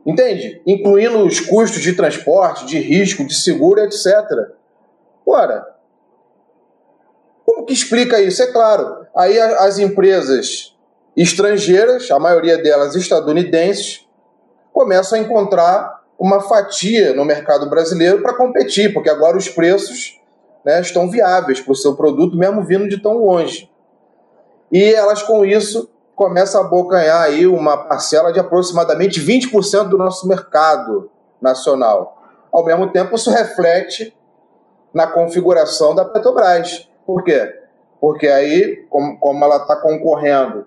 Entende? Incluindo os custos de transporte, de risco, de seguro, etc. Ora, como que explica isso? É claro, aí as empresas estrangeiras, a maioria delas estadunidenses, começam a encontrar uma fatia no mercado brasileiro para competir, porque agora os preços né, estão viáveis para o seu produto, mesmo vindo de tão longe. E elas, com isso, começam a abocanhar aí uma parcela de aproximadamente 20% do nosso mercado nacional. Ao mesmo tempo, isso reflete na configuração da Petrobras. Por quê? Porque aí, como, como ela está concorrendo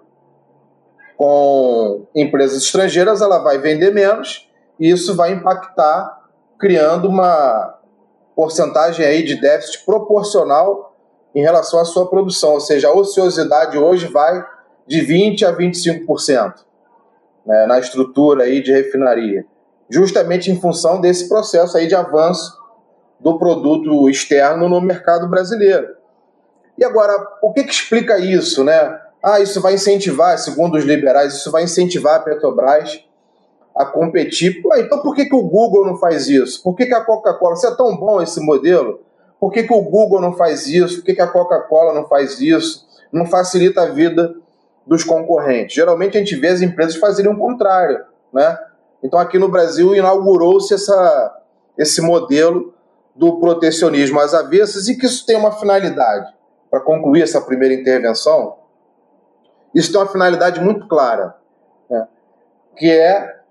com empresas estrangeiras, ela vai vender menos e isso vai impactar, criando uma porcentagem aí de déficit proporcional em relação à sua produção. Ou seja, a ociosidade hoje vai de 20% a 25% né, na estrutura aí de refinaria, justamente em função desse processo aí de avanço do produto externo no mercado brasileiro. E agora, o que, que explica isso, né? Ah, isso vai incentivar, segundo os liberais, isso vai incentivar a Petrobras a competir. Então por que, que o Google não faz isso? Por que, que a Coca-Cola, se é tão bom esse modelo, por que, que o Google não faz isso? Por que, que a Coca-Cola não faz isso? Não facilita a vida dos concorrentes. Geralmente a gente vê as empresas fazerem o contrário, né? Então aqui no Brasil inaugurou-se essa, esse modelo do protecionismo às avessas e que isso tem uma finalidade para concluir essa primeira intervenção, isso tem uma finalidade muito clara, né? que é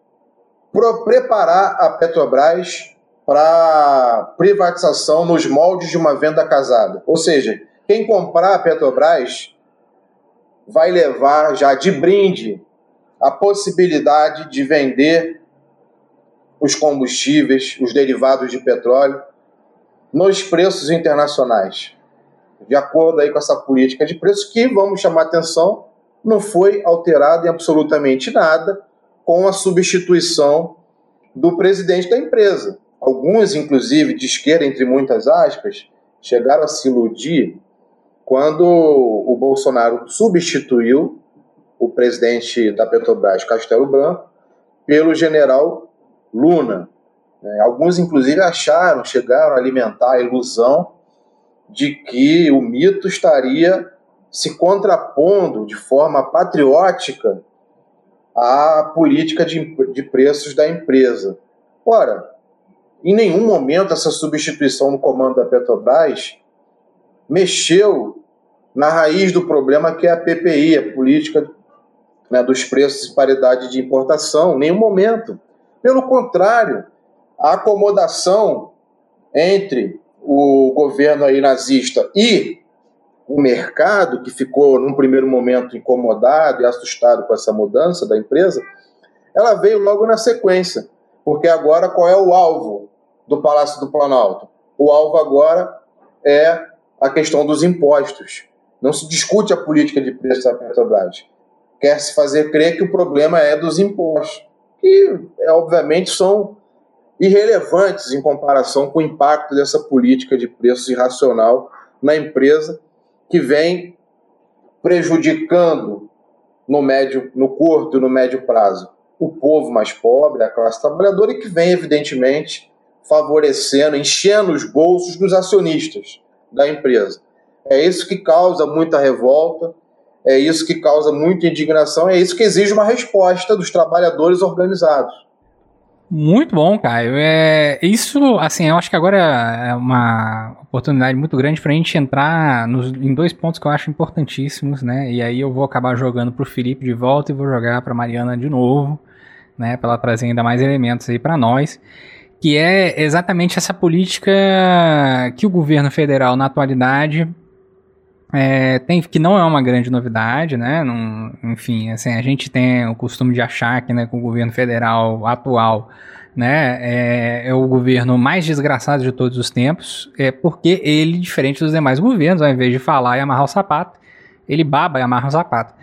preparar a Petrobras para privatização nos moldes de uma venda casada. Ou seja, quem comprar a Petrobras vai levar já de brinde a possibilidade de vender os combustíveis, os derivados de petróleo, nos preços internacionais de acordo aí com essa política de preços, que, vamos chamar atenção, não foi alterado em absolutamente nada com a substituição do presidente da empresa. Alguns, inclusive, de esquerda, entre muitas aspas, chegaram a se iludir quando o Bolsonaro substituiu o presidente da Petrobras, Castelo Branco, pelo general Luna. É, alguns, inclusive, acharam, chegaram a alimentar a ilusão de que o mito estaria se contrapondo de forma patriótica à política de, de preços da empresa. Ora, em nenhum momento essa substituição no comando da Petrobras mexeu na raiz do problema que é a PPI, a política né, dos preços e paridade de importação, em nenhum momento. Pelo contrário, a acomodação entre o governo aí nazista e o mercado, que ficou num primeiro momento incomodado e assustado com essa mudança da empresa, ela veio logo na sequência. Porque agora qual é o alvo do Palácio do Planalto? O alvo agora é a questão dos impostos. Não se discute a política de preço da Petrobras. Quer se fazer crer que o problema é dos impostos, que é, obviamente são irrelevantes em comparação com o impacto dessa política de preços irracional na empresa que vem prejudicando no médio, no curto e no médio prazo o povo mais pobre, a classe trabalhadora e que vem evidentemente favorecendo, enchendo os bolsos dos acionistas da empresa. É isso que causa muita revolta, é isso que causa muita indignação, é isso que exige uma resposta dos trabalhadores organizados. Muito bom, Caio. É, isso, assim, eu acho que agora é uma oportunidade muito grande para a gente entrar nos, em dois pontos que eu acho importantíssimos, né? E aí eu vou acabar jogando para o Felipe de volta e vou jogar para Mariana de novo, né? Para ela trazer ainda mais elementos aí para nós, que é exatamente essa política que o governo federal na atualidade é, tem, que não é uma grande novidade, né? Num, enfim, assim, a gente tem o costume de achar que né, com o governo federal atual né, é, é, o governo mais desgraçado de todos os tempos, é porque ele, diferente dos demais governos, ao invés de falar e amarrar o sapato, ele baba e amarra o sapato.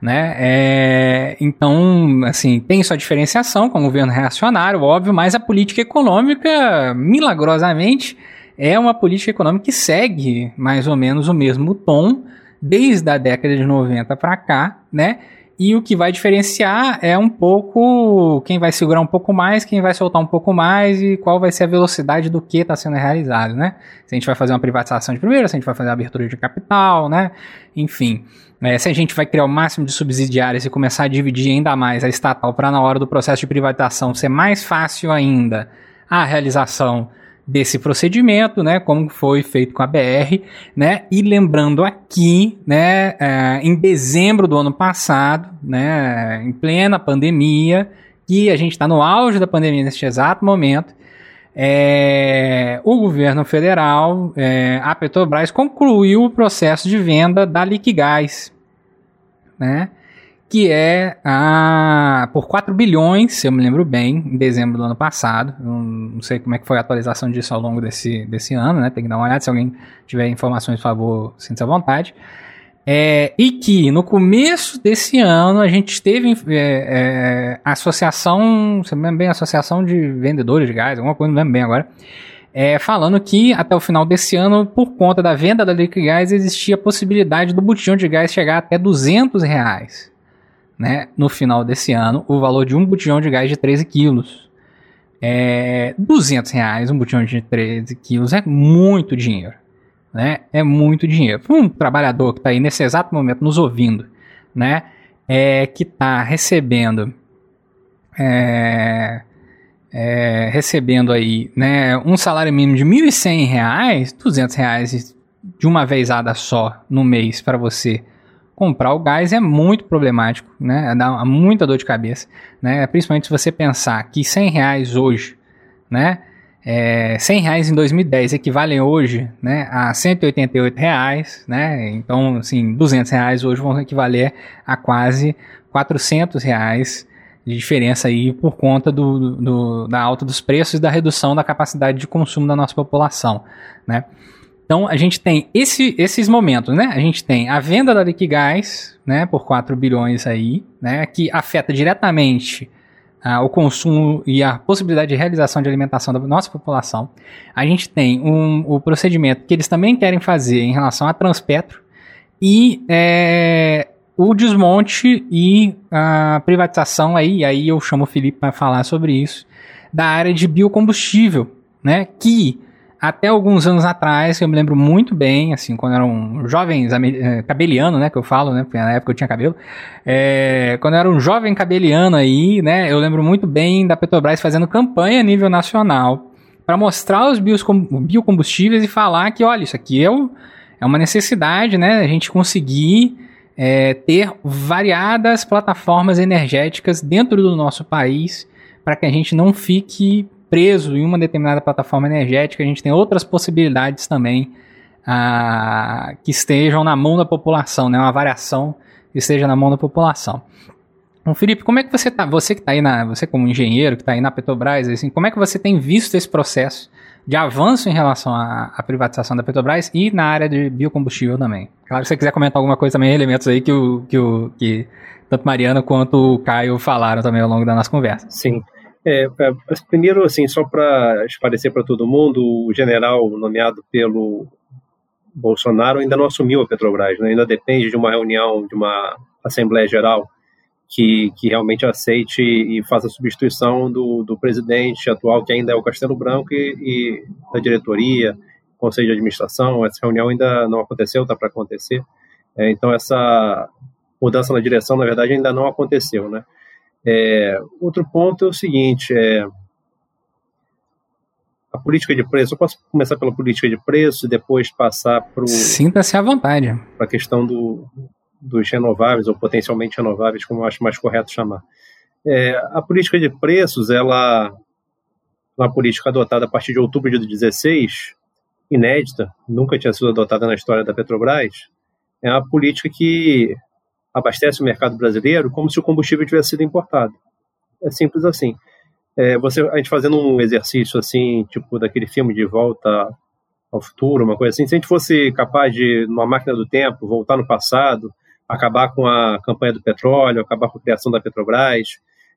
Né? É, então, assim, tem sua diferenciação com o governo reacionário, óbvio, mas a política econômica, milagrosamente, é uma política econômica que segue mais ou menos o mesmo tom desde a década de 90 para cá, né? E o que vai diferenciar é um pouco quem vai segurar um pouco mais, quem vai soltar um pouco mais e qual vai ser a velocidade do que está sendo realizado, né? Se a gente vai fazer uma privatização de primeira, se a gente vai fazer uma abertura de capital, né? Enfim, é, se a gente vai criar o máximo de subsidiários e começar a dividir ainda mais a estatal para na hora do processo de privatização ser mais fácil ainda a realização desse procedimento, né, como foi feito com a BR, né, e lembrando aqui, né, é, em dezembro do ano passado, né, em plena pandemia, que a gente está no auge da pandemia neste exato momento, é, o governo federal, é, a Petrobras, concluiu o processo de venda da Liquigás, né, que é a, por 4 bilhões, se eu me lembro bem, em dezembro do ano passado. Eu não sei como é que foi a atualização disso ao longo desse, desse ano, né? Tem que dar uma olhada. Se alguém tiver informações, por favor, sinta-se à vontade. É, e que no começo desse ano a gente teve é, é, associação, se me lembro bem, associação de vendedores de gás, alguma coisa, não lembro bem agora, é, falando que até o final desse ano, por conta da venda da Liquigás, existia a possibilidade do botijão de gás chegar até 200 reais né, no final desse ano, o valor de um botijão de gás de 13 quilos. É, 200 reais um botijão de 13 quilos é muito dinheiro. Né? É muito dinheiro. Um trabalhador que está aí nesse exato momento nos ouvindo, né, é, que está recebendo é, é, recebendo aí né, um salário mínimo de R$ 1.100, 200 reais de uma vezada só no mês para você comprar o gás é muito problemático, né? Dá muita dor de cabeça, né? Principalmente se você pensar que 100 reais hoje, né? É, 100 reais em 2010 equivalem hoje né, a 188 reais, né? Então, assim, 200 reais hoje vão equivaler a quase 400 reais de diferença aí por conta do, do, da alta dos preços e da redução da capacidade de consumo da nossa população, né? Então a gente tem esse, esses momentos, né? A gente tem a venda da Liquigás, né, por 4 bilhões aí, né, que afeta diretamente ah, o consumo e a possibilidade de realização de alimentação da nossa população. A gente tem um, o procedimento que eles também querem fazer em relação à Transpetro e é, o desmonte e a privatização aí, aí eu chamo o Felipe para falar sobre isso, da área de biocombustível, né, que até alguns anos atrás, eu me lembro muito bem, assim, quando era um jovem é, cabeliano, né, que eu falo, né, porque na época eu tinha cabelo, é, quando eu era um jovem cabeliano aí, né, eu lembro muito bem da Petrobras fazendo campanha a nível nacional para mostrar os biocombustíveis e falar que, olha, isso aqui é, é uma necessidade, né, a gente conseguir é, ter variadas plataformas energéticas dentro do nosso país para que a gente não fique preso em uma determinada plataforma energética, a gente tem outras possibilidades também ah, que estejam na mão da população, né? Uma variação que esteja na mão da população. Então, Felipe, como é que você tá? Você que está aí na, você como engenheiro que está aí na Petrobras, assim, como é que você tem visto esse processo de avanço em relação à, à, privatização da Petrobras e na área de biocombustível também? Claro, se você quiser comentar alguma coisa também, elementos aí que o que, o, que tanto Mariana quanto o Caio falaram também ao longo da nossa conversa. Sim. É, é, primeiro, assim, só para esclarecer para todo mundo, o general nomeado pelo Bolsonaro ainda não assumiu a Petrobras, né? ainda depende de uma reunião, de uma Assembleia Geral que, que realmente aceite e faça a substituição do, do presidente atual, que ainda é o Castelo Branco, e, e da diretoria, conselho de administração. Essa reunião ainda não aconteceu, está para acontecer. É, então, essa mudança na direção, na verdade, ainda não aconteceu. Né? É, outro ponto é o seguinte: é, a política de preço. Eu posso começar pela política de preço e depois passar para Sinta-se à vontade. Para a questão do, dos renováveis, ou potencialmente renováveis, como eu acho mais correto chamar. É, a política de preços, ela é uma política adotada a partir de outubro de 2016, inédita, nunca tinha sido adotada na história da Petrobras, é uma política que abastece o mercado brasileiro como se o combustível tivesse sido importado. É simples assim. É, você, a gente fazendo um exercício assim, tipo daquele filme de volta ao futuro, uma coisa assim, se a gente fosse capaz de, numa máquina do tempo, voltar no passado, acabar com a campanha do petróleo, acabar com a criação da Petrobras,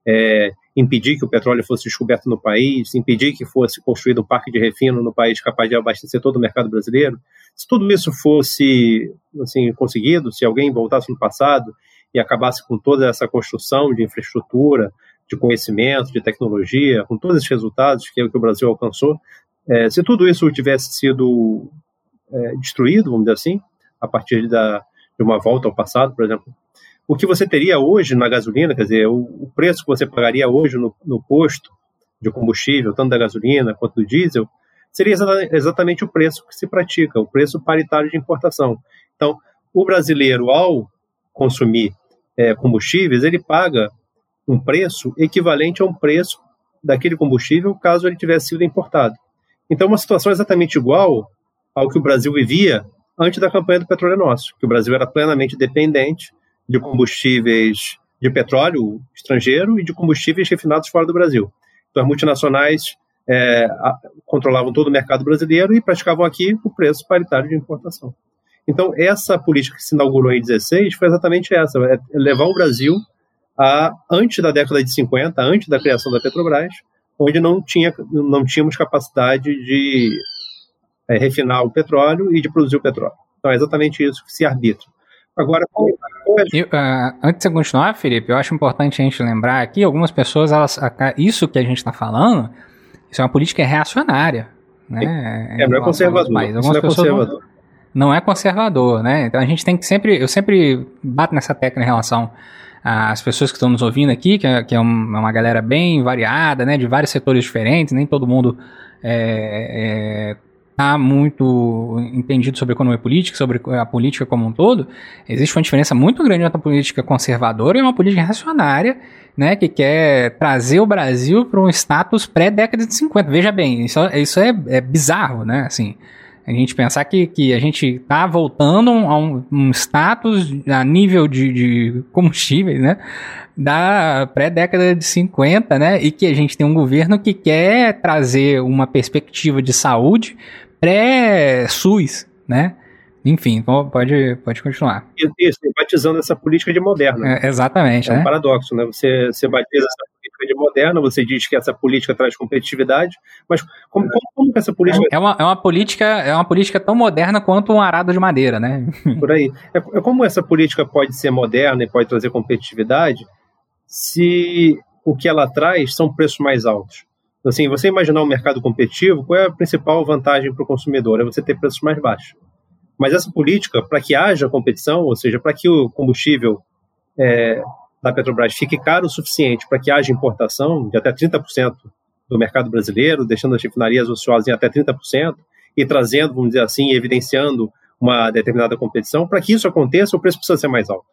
é, impedir que o petróleo fosse descoberto no país, impedir que fosse construído um parque de refino no país capaz de abastecer todo o mercado brasileiro. Se tudo isso fosse assim conseguido, se alguém voltasse no passado e acabasse com toda essa construção de infraestrutura, de conhecimento, de tecnologia, com todos esses resultados que, é que o Brasil alcançou, é, se tudo isso tivesse sido é, destruído, vamos dizer assim, a partir da, de uma volta ao passado, por exemplo, o que você teria hoje na gasolina, quer dizer, o, o preço que você pagaria hoje no, no, posto de combustível, tanto da gasolina quanto do diesel, seria exatamente o preço que se pratica, o preço paritário de importação. Então, o brasileiro, ao consumir é, combustíveis, ele paga um preço equivalente a um preço daquele combustível caso ele tivesse sido importado. Então, uma situação exatamente igual ao que o Brasil vivia antes da campanha do petróleo nosso, que o Brasil era plenamente dependente de combustíveis de petróleo estrangeiro e de combustíveis refinados fora do Brasil. Então, as multinacionais é, a, controlavam todo o mercado brasileiro e praticavam aqui o preço paritário de importação. Então, essa política que se inaugurou em 16 foi exatamente essa: é levar o Brasil a, antes da década de 50, antes da criação da Petrobras, onde não, tinha, não tínhamos capacidade de é, refinar o petróleo e de produzir o petróleo. Então é exatamente isso que se arbitra. Agora, eu, uh, antes de você continuar, Felipe, eu acho importante a gente lembrar aqui, algumas pessoas, elas, isso que a gente está falando, isso é uma política reacionária. Né, é, não é conservador. Algumas não é conservador. Não, não é conservador, né? Então a gente tem que sempre, eu sempre bato nessa tecla em relação as pessoas que estão nos ouvindo aqui, que é, que é, é uma galera bem variada, né, de vários setores diferentes, nem todo mundo é, é, tá muito entendido sobre economia política, sobre a política como um todo. Existe uma diferença muito grande entre a política conservadora e uma política reacionária, né, que quer trazer o Brasil para um status pré-década de 50. Veja bem, isso, isso é, é bizarro, né, assim... A gente pensar que, que a gente está voltando a um, um, status a nível de, de combustíveis, né? Da pré-década de 50, né? E que a gente tem um governo que quer trazer uma perspectiva de saúde pré-SUS, né? Enfim, então pode, pode continuar. Isso, batizando essa política de moderna. É, exatamente. É né? um paradoxo, né? Você, você batiza essa política de moderna, você diz que essa política traz competitividade, mas como, como, como que essa política. É uma, é, uma política, é uma política tão moderna quanto um arado de madeira, né? Por aí. É, é como essa política pode ser moderna e pode trazer competitividade se o que ela traz são preços mais altos. Assim, você imaginar um mercado competitivo, qual é a principal vantagem para o consumidor? É você ter preços mais baixos. Mas essa política, para que haja competição, ou seja, para que o combustível é, da Petrobras fique caro o suficiente para que haja importação de até 30% do mercado brasileiro, deixando as refinarias ociosas em até 30%, e trazendo, vamos dizer assim, evidenciando uma determinada competição, para que isso aconteça, o preço precisa ser mais alto.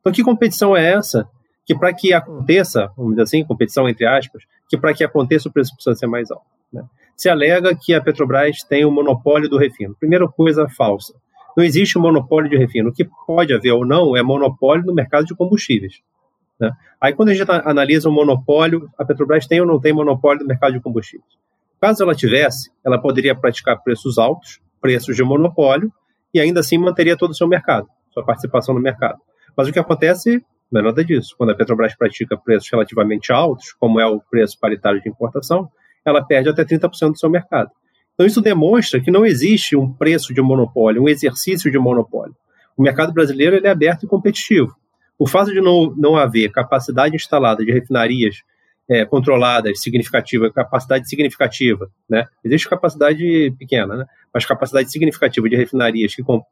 Então, que competição é essa? Que para que aconteça, vamos dizer assim, competição entre aspas, que para que aconteça o preço precisa ser mais alto. Né? Se alega que a Petrobras tem o monopólio do refino. Primeira coisa falsa. Não existe um monopólio de refino. O que pode haver ou não é monopólio no mercado de combustíveis. Né? Aí, quando a gente analisa o monopólio, a Petrobras tem ou não tem monopólio no mercado de combustíveis? Caso ela tivesse, ela poderia praticar preços altos, preços de monopólio, e ainda assim manteria todo o seu mercado, sua participação no mercado. Mas o que acontece não é nada disso. Quando a Petrobras pratica preços relativamente altos, como é o preço paritário de importação, ela perde até 30% do seu mercado. Então, isso demonstra que não existe um preço de monopólio, um exercício de monopólio. O mercado brasileiro ele é aberto e competitivo. O fato de não, não haver capacidade instalada de refinarias é, controladas, significativa, capacidade significativa, né? Existe capacidade pequena, né? Mas capacidade significativa de refinarias que, com,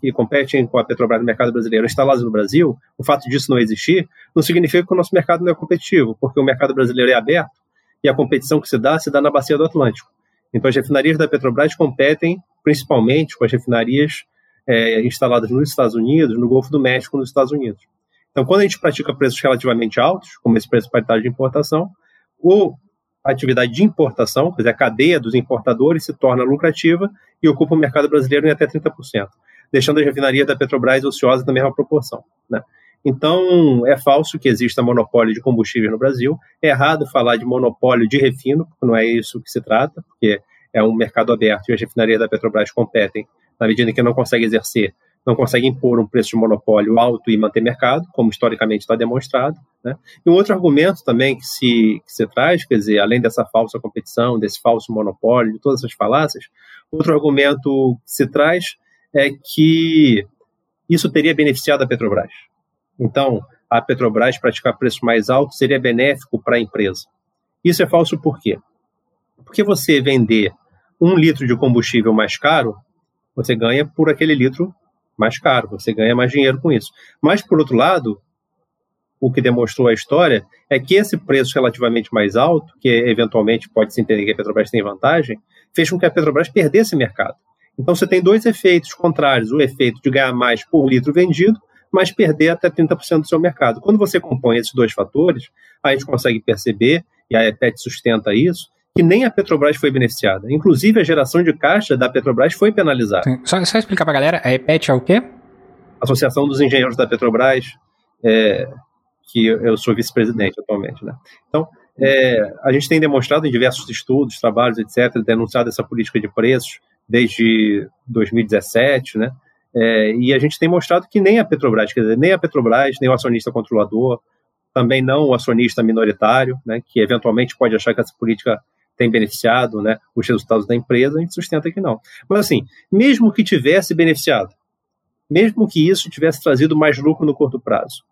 que competem com a Petrobras no mercado brasileiro instaladas no Brasil, o fato disso não existir, não significa que o nosso mercado não é competitivo, porque o mercado brasileiro é aberto e a competição que se dá, se dá na bacia do Atlântico. Então, as refinarias da Petrobras competem principalmente com as refinarias é, instaladas nos Estados Unidos, no Golfo do México, nos Estados Unidos. Então, quando a gente pratica preços relativamente altos, como esse preço paritário de importação, a atividade de importação, quer dizer, a cadeia dos importadores se torna lucrativa e ocupa o mercado brasileiro em até 30%, deixando as refinarias da Petrobras ociosas na mesma proporção. Né? Então, é falso que exista monopólio de combustível no Brasil. É errado falar de monopólio de refino, porque não é isso que se trata, porque é um mercado aberto e as refinarias da Petrobras competem na medida em que não consegue exercer, não consegue impor um preço de monopólio alto e manter mercado, como historicamente está demonstrado. Né? E um outro argumento também que se, que se traz, quer dizer, além dessa falsa competição, desse falso monopólio, de todas essas falácias, outro argumento que se traz é que isso teria beneficiado a Petrobras. Então, a Petrobras praticar preço mais alto seria benéfico para a empresa. Isso é falso por quê? Porque você vender um litro de combustível mais caro, você ganha por aquele litro mais caro, você ganha mais dinheiro com isso. Mas, por outro lado, o que demonstrou a história é que esse preço relativamente mais alto, que eventualmente pode se entender que a Petrobras tem vantagem, fez com que a Petrobras perdesse mercado. Então você tem dois efeitos contrários: o efeito de ganhar mais por litro vendido mas perder até 30% do seu mercado. Quando você compõe esses dois fatores, a gente consegue perceber, e a EPET sustenta isso, que nem a Petrobras foi beneficiada. Inclusive, a geração de caixa da Petrobras foi penalizada. Só, só explicar para a galera, a EPET é o quê? Associação dos Engenheiros da Petrobras, é, que eu sou vice-presidente atualmente. Né? Então, é, a gente tem demonstrado em diversos estudos, trabalhos, etc., denunciado essa política de preços desde 2017, né? É, e a gente tem mostrado que nem a Petrobras, quer dizer, nem a Petrobras, nem o acionista controlador, também não o acionista minoritário, né, que eventualmente pode achar que essa política tem beneficiado né, os resultados da empresa, a gente sustenta que não. Mas assim, mesmo que tivesse beneficiado, mesmo que isso tivesse trazido mais lucro no curto prazo,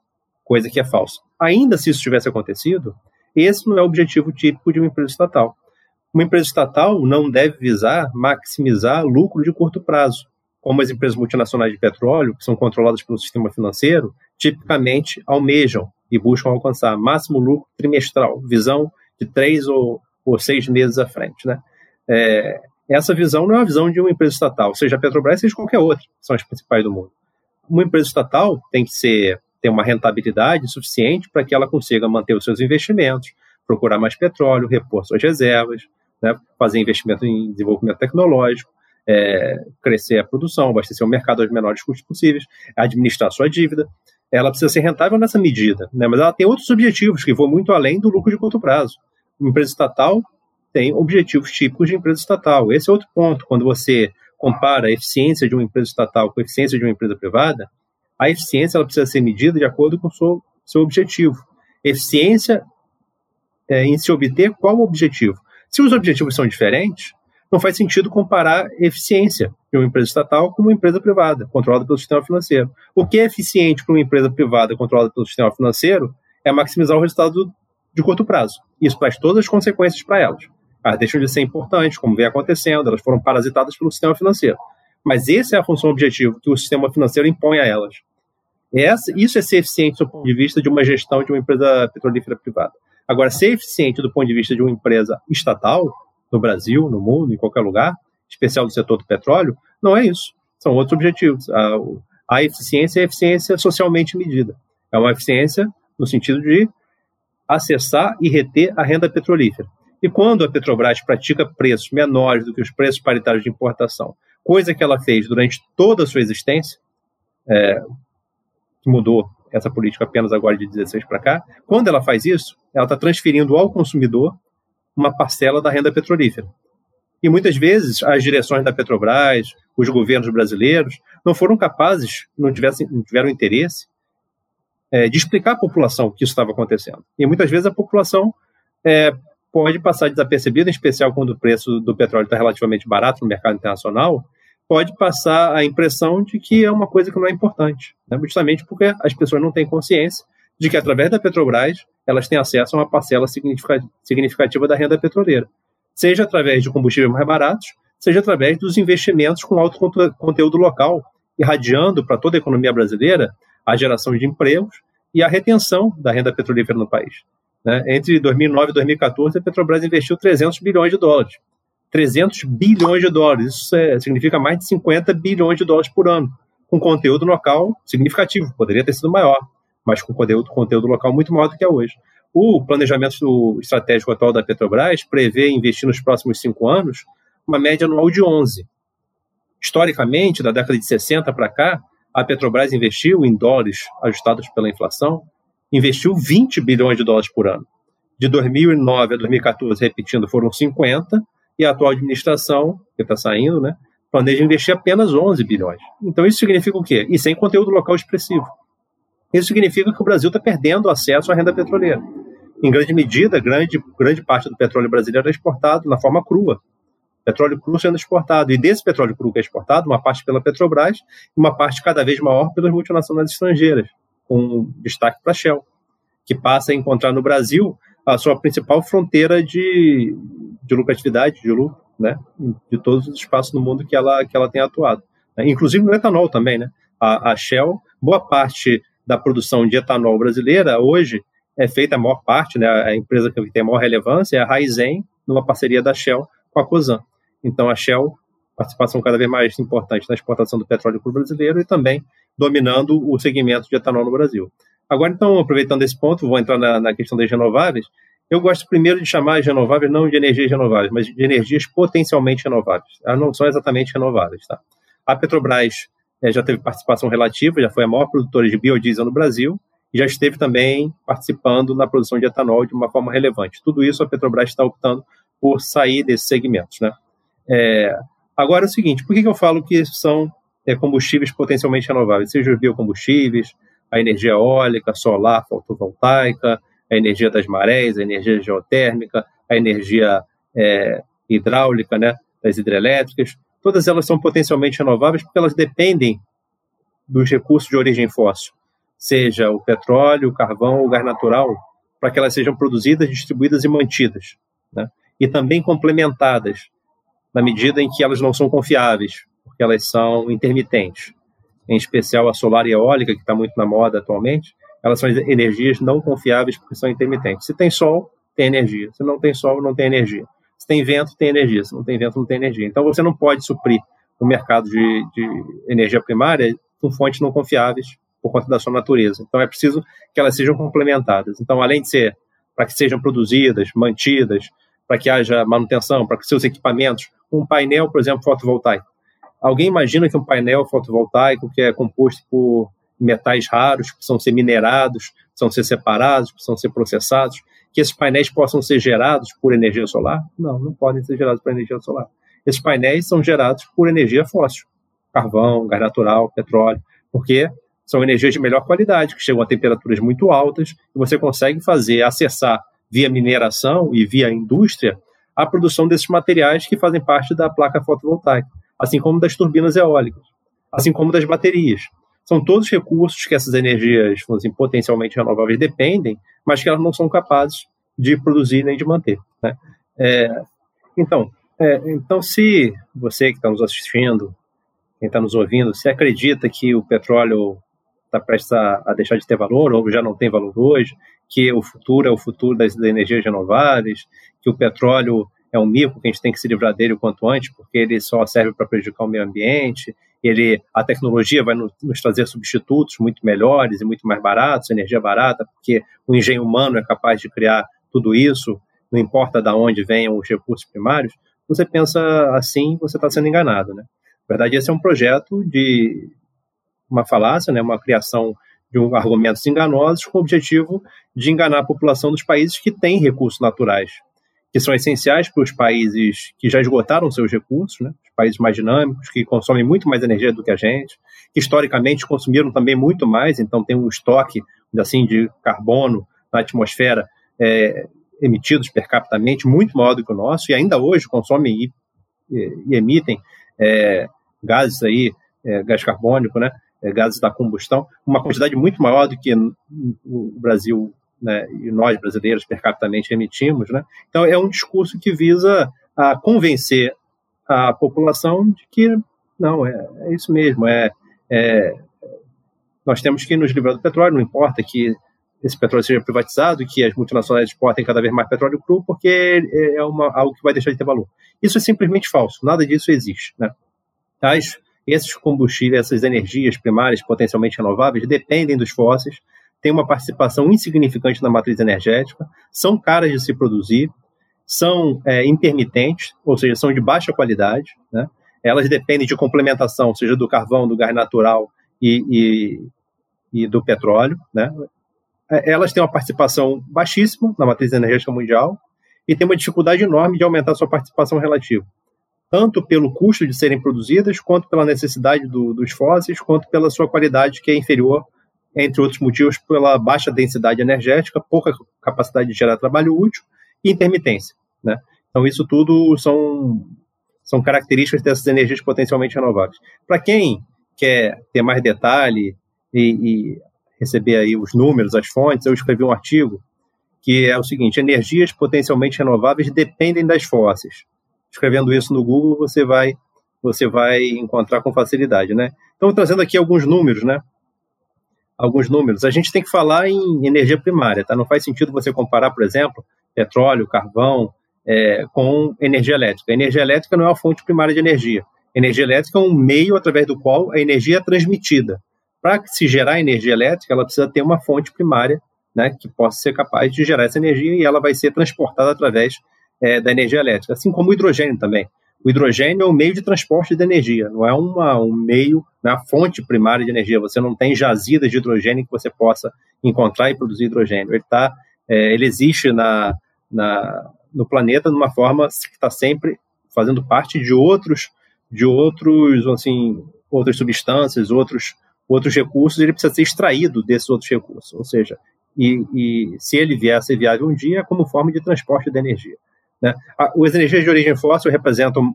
coisa que é falsa, ainda se isso tivesse acontecido, esse não é o objetivo típico de uma empresa estatal. Uma empresa estatal não deve visar maximizar lucro de curto prazo como as empresas multinacionais de petróleo, que são controladas pelo sistema financeiro, tipicamente almejam e buscam alcançar máximo lucro trimestral, visão de três ou, ou seis meses à frente. Né? É, essa visão não é a visão de uma empresa estatal, seja a Petrobras, seja qualquer outra, são as principais do mundo. Uma empresa estatal tem que ser, ter uma rentabilidade suficiente para que ela consiga manter os seus investimentos, procurar mais petróleo, repor suas reservas, né, fazer investimento em desenvolvimento tecnológico, é, crescer a produção, abastecer o mercado aos menores custos possíveis, administrar sua dívida. Ela precisa ser rentável nessa medida, né? mas ela tem outros objetivos que vão muito além do lucro de curto prazo. Empresa estatal tem objetivos típicos de empresa estatal. Esse é outro ponto. Quando você compara a eficiência de uma empresa estatal com a eficiência de uma empresa privada, a eficiência ela precisa ser medida de acordo com o seu, seu objetivo. Eficiência é, em se obter qual o objetivo. Se os objetivos são diferentes, não faz sentido comparar eficiência de uma empresa estatal com uma empresa privada, controlada pelo sistema financeiro. O que é eficiente para uma empresa privada controlada pelo sistema financeiro é maximizar o resultado de curto prazo. Isso traz todas as consequências para elas. Elas deixam de ser importantes, como vem acontecendo, elas foram parasitadas pelo sistema financeiro. Mas essa é a função objetiva que o sistema financeiro impõe a elas. Essa, isso é ser eficiente do ponto de vista de uma gestão de uma empresa petrolífera privada. Agora, ser eficiente do ponto de vista de uma empresa estatal no Brasil, no mundo, em qualquer lugar, especial do setor do petróleo, não é isso. São outros objetivos. A, a eficiência é a eficiência socialmente medida. É uma eficiência no sentido de acessar e reter a renda petrolífera. E quando a Petrobras pratica preços menores do que os preços paritários de importação, coisa que ela fez durante toda a sua existência, é, que mudou essa política apenas agora de 16 para cá, quando ela faz isso, ela está transferindo ao consumidor uma parcela da renda petrolífera. E muitas vezes as direções da Petrobras, os governos brasileiros, não foram capazes, não, tivessem, não tiveram interesse é, de explicar à população que isso estava acontecendo. E muitas vezes a população é, pode passar desapercebido, em especial quando o preço do petróleo está relativamente barato no mercado internacional, pode passar a impressão de que é uma coisa que não é importante, né? justamente porque as pessoas não têm consciência de que através da Petrobras elas têm acesso a uma parcela significativa da renda petroleira, seja através de combustíveis mais baratos, seja através dos investimentos com alto conteúdo local, irradiando para toda a economia brasileira a geração de empregos e a retenção da renda petrolífera no país. Né? Entre 2009 e 2014, a Petrobras investiu 300 bilhões de dólares. 300 bilhões de dólares, isso é, significa mais de 50 bilhões de dólares por ano, com conteúdo local significativo, poderia ter sido maior, mas com conteúdo, conteúdo local muito maior do que é hoje. O planejamento estratégico atual da Petrobras prevê investir nos próximos cinco anos uma média anual de 11. Historicamente, da década de 60 para cá, a Petrobras investiu em dólares ajustados pela inflação, investiu 20 bilhões de dólares por ano. De 2009 a 2014, repetindo, foram 50, e a atual administração, que está saindo, né, planeja investir apenas 11 bilhões. Então isso significa o quê? E sem conteúdo local expressivo. Isso significa que o Brasil está perdendo acesso à renda petroleira. Em grande medida, grande, grande parte do petróleo brasileiro é exportado na forma crua. Petróleo cru sendo exportado. E desse petróleo cru que é exportado, uma parte pela Petrobras e uma parte cada vez maior pelas multinacionais estrangeiras, com destaque para a Shell, que passa a encontrar no Brasil a sua principal fronteira de, de lucratividade, de lucro, né, de todos os espaços no mundo que ela, que ela tem atuado. Inclusive no etanol também, né? A, a Shell, boa parte da produção de etanol brasileira hoje é feita a maior parte, né, a empresa que tem a maior relevância é a Raizen, numa parceria da Shell com a Cosan. Então a Shell, participação cada vez mais importante na exportação do petróleo para o brasileiro e também dominando o segmento de etanol no Brasil. Agora, então, aproveitando esse ponto, vou entrar na, na questão das renováveis. Eu gosto primeiro de chamar as renováveis não de energias renováveis, mas de energias potencialmente renováveis. Elas não são exatamente renováveis. Tá? A Petrobras é, já teve participação relativa, já foi a maior produtora de biodiesel no Brasil, e já esteve também participando na produção de etanol de uma forma relevante. Tudo isso a Petrobras está optando por sair desses segmentos. Né? É, agora é o seguinte, por que, que eu falo que são é, combustíveis potencialmente renováveis? Seja os biocombustíveis, a energia eólica, solar, fotovoltaica, a energia das marés, a energia geotérmica, a energia é, hidráulica, né, das hidrelétricas, todas elas são potencialmente renováveis porque elas dependem dos recursos de origem fóssil, seja o petróleo, o carvão ou o gás natural, para que elas sejam produzidas, distribuídas e mantidas, né? e também complementadas, na medida em que elas não são confiáveis, porque elas são intermitentes. Em especial a solar e a eólica, que está muito na moda atualmente, elas são energias não confiáveis porque são intermitentes. Se tem sol, tem energia. Se não tem sol, não tem energia. Se tem vento, tem energia. Se não tem vento, não tem energia. Então você não pode suprir o mercado de, de energia primária com fontes não confiáveis por conta da sua natureza. Então é preciso que elas sejam complementadas. Então, além de ser para que sejam produzidas, mantidas, para que haja manutenção, para que seus equipamentos, um painel, por exemplo, fotovoltaico. Alguém imagina que um painel fotovoltaico que é composto por metais raros que precisam ser minerados, precisam ser separados, precisam ser processados, que esses painéis possam ser gerados por energia solar? Não, não podem ser gerados por energia solar. Esses painéis são gerados por energia fóssil, carvão, gás natural, petróleo, porque são energias de melhor qualidade, que chegam a temperaturas muito altas, e você consegue fazer, acessar via mineração e via indústria a produção desses materiais que fazem parte da placa fotovoltaica, assim como das turbinas eólicas, assim como das baterias. São todos recursos que essas energias assim, potencialmente renováveis dependem, mas que elas não são capazes de produzir nem de manter. Né? É, então, é, então, se você que está nos assistindo, quem está nos ouvindo, se acredita que o petróleo está prestes a, a, deixar de ter valor, ou já não tem valor hoje, que o futuro é o futuro das, das energias renováveis, que o petróleo é um mico, que a gente tem que se livrar dele o quanto antes, porque ele só serve para prejudicar o meio ambiente, ele, a tecnologia vai nos, trazer substitutos muito melhores e muito mais baratos, energia barata, porque o engenho humano é capaz de criar tudo isso, não importa de onde venham os recursos primários, você pensa assim, você está sendo enganado, né? Na verdade, esse é um projeto de uma falácia, né, uma criação de um, argumentos enganosos com o objetivo de enganar a população dos países que têm recursos naturais que são essenciais para os países que já esgotaram seus recursos, né? os países mais dinâmicos, que consomem muito mais energia do que a gente, que historicamente consumiram também muito mais, então tem um estoque assim de carbono na atmosfera é, emitidos per capita muito maior do que o nosso, e ainda hoje consomem e, e, e emitem é, gases aí, é, gás carbônico, né, gases da combustão, uma quantidade muito maior do que o Brasil né, e nós brasileiros per capita emitimos. Né? Então é um discurso que visa a convencer a população de que não, é, é isso mesmo, é, é, nós temos que nos livrar do petróleo, não importa que esse petróleo seja privatizado, que as multinacionais exportem cada vez mais petróleo cru, porque é uma, algo que vai deixar de ter valor. Isso é simplesmente falso, nada disso existe. Né? As, esses combustíveis, essas energias primárias potencialmente renováveis dependem dos fósseis, têm uma participação insignificante na matriz energética, são caras de se produzir, são é, intermitentes, ou seja, são de baixa qualidade, né? elas dependem de complementação, seja do carvão, do gás natural e, e, e do petróleo. Né? É, elas têm uma participação baixíssima na matriz energética mundial e têm uma dificuldade enorme de aumentar sua participação relativa, tanto pelo custo de serem produzidas, quanto pela necessidade do, dos fósseis, quanto pela sua qualidade, que é inferior, entre outros motivos, pela baixa densidade energética, pouca capacidade de gerar trabalho útil e intermitência. Né? Então, isso tudo são, são características dessas energias potencialmente renováveis. Para quem quer ter mais detalhe e, e, receber aí os números, as fontes, eu escrevi um artigo que é o seguinte: energias potencialmente renováveis dependem das fósseis. Escrevendo isso no Google, você vai você vai encontrar com facilidade, né? Então, trazendo aqui alguns números, né? Alguns números. A gente tem que falar em energia primária, tá? Não faz sentido você comparar, por exemplo, petróleo, carvão, é, com energia elétrica. A energia elétrica não é uma fonte primária de energia. Energia elétrica é um meio através do qual a energia é transmitida. Para se gerar energia elétrica, ela precisa ter uma fonte primária né, que possa ser capaz de gerar essa energia e ela vai ser transportada através é, da energia elétrica, assim como o hidrogênio também. O hidrogênio é um meio de transporte de energia, não é uma, um meio, na né, fonte primária de energia. Você não tem jazidas de hidrogênio que você possa encontrar e produzir hidrogênio. Ele, tá, é, ele existe na, na, no planeta de uma forma que está sempre fazendo parte de outros, de outros, assim, outras substâncias, outros, outros recursos. Ele precisa ser extraído desses outros recursos. Ou seja, e, e se ele vier a ser viável um dia, é como forma de transporte de energia. Né? As energias de origem fóssil representam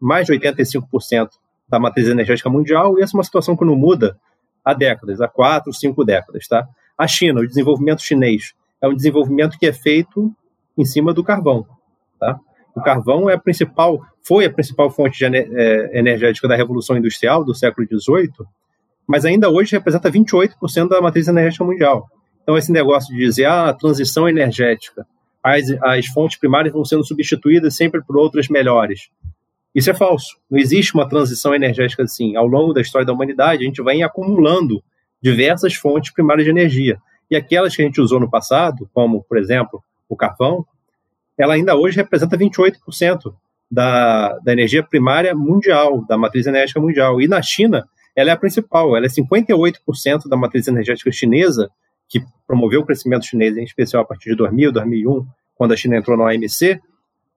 mais de 85% da matriz energética mundial, e essa é uma situação que não muda há décadas, há quatro, cinco décadas. Tá? A China, o desenvolvimento chinês, é um desenvolvimento que é feito em cima do carvão. Tá? O carvão é a principal, foi a principal fonte é, energética da Revolução Industrial do século XVIII, mas ainda hoje representa 28% da matriz energética mundial. Então, esse negócio de dizer, ah, a transição energética, as, as fontes primárias vão sendo substituídas sempre por outras melhores. Isso é falso. Não existe uma transição energética assim. Ao longo da história da humanidade, a gente vai acumulando diversas fontes primárias de energia. E aquelas que a gente usou no passado, como, por exemplo, o carvão, ela ainda hoje representa 28% da, da energia primária mundial, da matriz energética mundial. E na China, ela é a principal, ela é 58% da matriz energética chinesa, que promoveu o crescimento chinês, em especial a partir de 2000, 2001, quando a China entrou na OMC,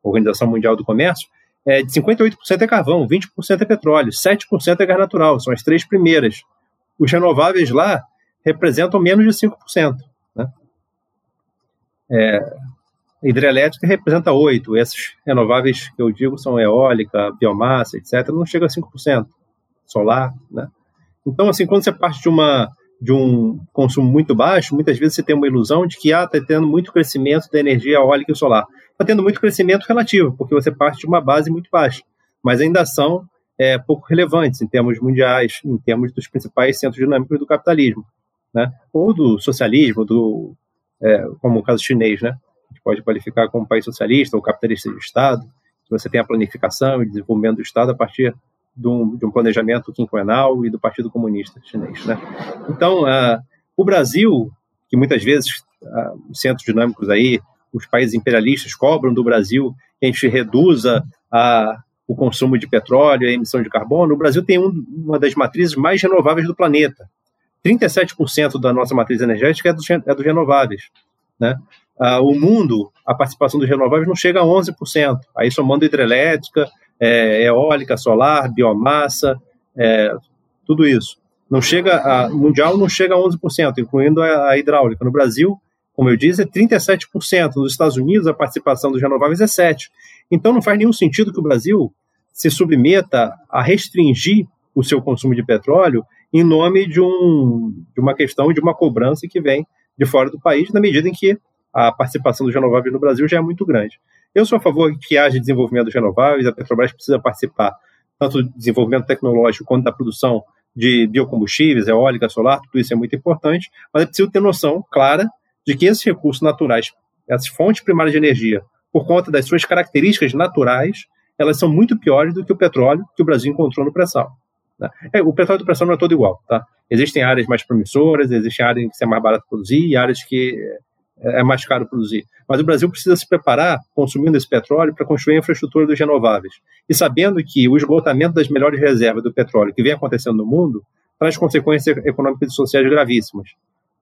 Organização Mundial do Comércio, é, de 58% é carvão, 20% é petróleo, 7% é gás natural, são as três primeiras. Os renováveis lá representam menos de 5%. Né? É, hidrelétrica representa 8%, esses renováveis que eu digo são eólica, biomassa, etc., não chega a 5%. Solar, né? Então, assim, quando você parte de uma de um consumo muito baixo, muitas vezes você tem uma ilusão de que ah, está tendo muito crescimento da energia eólica e solar. Está tendo muito crescimento relativo, porque você parte de uma base muito baixa, mas ainda são é, pouco relevantes em termos mundiais, em termos dos principais centros dinâmicos do capitalismo, né? ou do socialismo, do, é, como o caso chinês, né? a gente pode qualificar como país socialista ou capitalista de Estado, se você tem a planificação e desenvolvimento do Estado a partir de um, de um planejamento quinquenal e do Partido Comunista Chinês. Né? Então, uh, o Brasil, que muitas vezes uh, os centros dinâmicos aí, os países imperialistas cobram do Brasil que a gente reduza a, o consumo de petróleo, a emissão de carbono, o Brasil tem um, uma das matrizes mais renováveis do planeta. 37% da nossa matriz energética é dos, é dos renováveis. Né? O mundo, a participação dos renováveis não chega a 11%. Aí somando hidrelétrica, é, eólica, solar, biomassa, é, tudo isso. Não chega a, mundial não chega a 11%, incluindo a, a, hidráulica. No Brasil, como eu disse, é 37%. Nos Estados Unidos, a participação dos renováveis é 7%. Então, não faz nenhum sentido que o Brasil se submeta a restringir o seu consumo de petróleo em nome de, um, de uma questão de uma cobrança que vem de fora do país, na medida em que a participação dos renováveis no Brasil já é muito grande. Eu sou a favor de que haja desenvolvimento dos renováveis, a Petrobras precisa participar tanto do desenvolvimento tecnológico quanto da produção de biocombustíveis, eólica, solar, tudo isso é muito importante, mas é preciso ter noção clara de que esses recursos naturais, essas fontes primárias de energia, por conta das suas características naturais, elas são muito piores do que o petróleo que o Brasil encontrou no pré-sal. Né? É, o petróleo do pré-sal não é todo igual, tá? Existem áreas mais promissoras, existem áreas que é mais barato produzir e áreas que é, é mais caro produzir. Mas o Brasil precisa se preparar, consumindo esse petróleo, para construir a infraestrutura dos renováveis. E sabendo que o esgotamento das melhores reservas do petróleo que vem acontecendo no mundo traz consequências econômicas e sociais gravíssimas.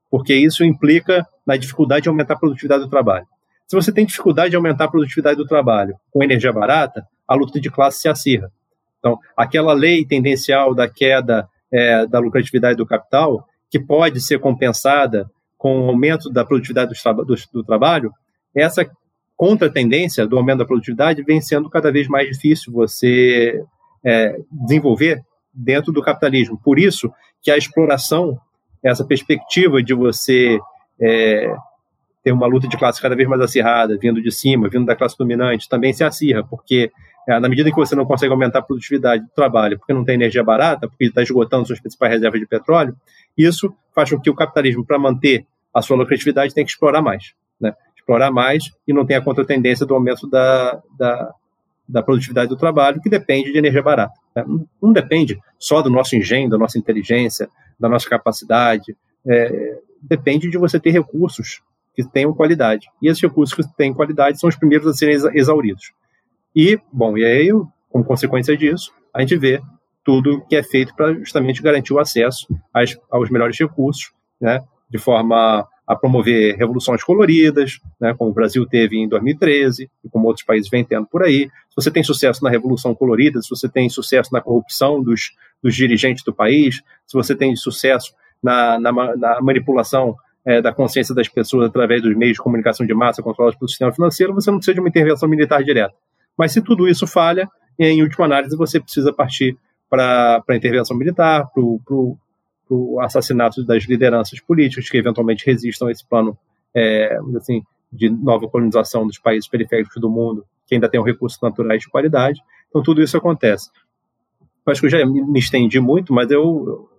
Porque isso implica na dificuldade de aumentar a produtividade do trabalho. Se você tem dificuldade de aumentar a produtividade do trabalho com energia barata, a luta de classe se acirra. Então, aquela lei tendencial da queda é, da lucratividade do capital, que pode ser compensada com o aumento da produtividade do, do, do trabalho, essa contra-tendência do aumento da produtividade vem sendo cada vez mais difícil você é, desenvolver dentro do capitalismo. Por isso que a exploração, essa perspectiva de você é, ter uma luta de classe cada vez mais acirrada, vindo de cima, vindo da classe dominante, também se acirra, porque é, na medida em que você não consegue aumentar a produtividade do trabalho, porque não tem energia barata, porque está esgotando suas principais reservas de petróleo, isso faz com que o capitalismo, para manter a sua lucratividade, tenha que explorar mais. Né? Explorar mais e não tem a contratendência do aumento da, da, da produtividade do trabalho, que depende de energia barata. Né? Não depende só do nosso engenho, da nossa inteligência, da nossa capacidade. É, depende de você ter recursos que tenham qualidade. E esses recursos que têm qualidade são os primeiros a serem exauridos. E, bom, e aí, como consequência disso, a gente vê tudo que é feito para justamente garantir o acesso às, aos melhores recursos, né, de forma a promover revoluções coloridas, né, como o Brasil teve em 2013 e como outros países vêm tendo por aí. Se você tem sucesso na revolução colorida, se você tem sucesso na corrupção dos, dos dirigentes do país, se você tem sucesso na, na, na manipulação é, da consciência das pessoas através dos meios de comunicação de massa controlados pelo sistema financeiro, você não precisa de uma intervenção militar direta. Mas se tudo isso falha, em última análise, você precisa partir para a intervenção militar, para o assassinato das lideranças políticas que eventualmente resistam a esse plano é, assim, de nova colonização dos países periféricos do mundo, que ainda tenham recursos naturais de qualidade. Então, tudo isso acontece. Eu acho que eu já me estendi muito, mas eu,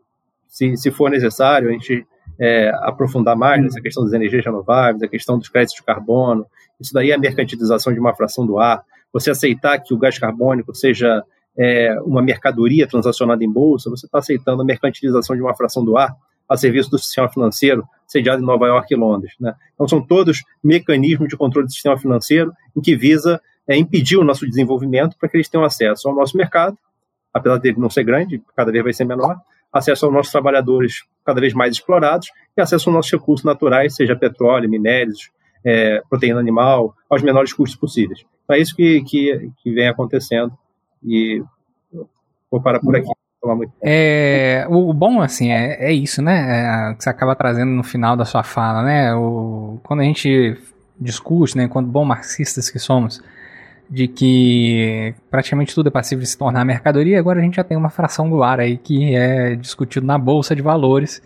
se, se for necessário, a gente é, aprofundar mais nessa questão das energias renováveis, a questão dos créditos de carbono. Isso daí é a mercantilização de uma fração do ar. Você aceitar que o gás carbônico seja é, uma mercadoria transacionada em bolsa, você está aceitando a mercantilização de uma fração do ar a serviço do sistema financeiro sediado em Nova York e Londres. Né? Então, são todos mecanismos de controle do sistema financeiro em que visa é, impedir o nosso desenvolvimento para que eles tenham acesso ao nosso mercado, apesar dele não ser grande, cada vez vai ser menor, acesso aos nossos trabalhadores cada vez mais explorados e acesso aos nossos recursos naturais, seja petróleo, minérios, é, proteína animal, aos menores custos possíveis. Então, é isso que, que, que vem acontecendo e vou parar por aqui. É, o bom, assim, é, é isso, né? É, que você acaba trazendo no final da sua fala, né? O, quando a gente discute, né? Quando bom marxistas que somos, de que praticamente tudo é passível de se tornar mercadoria, agora a gente já tem uma fração do ar aí que é discutido na bolsa de valores,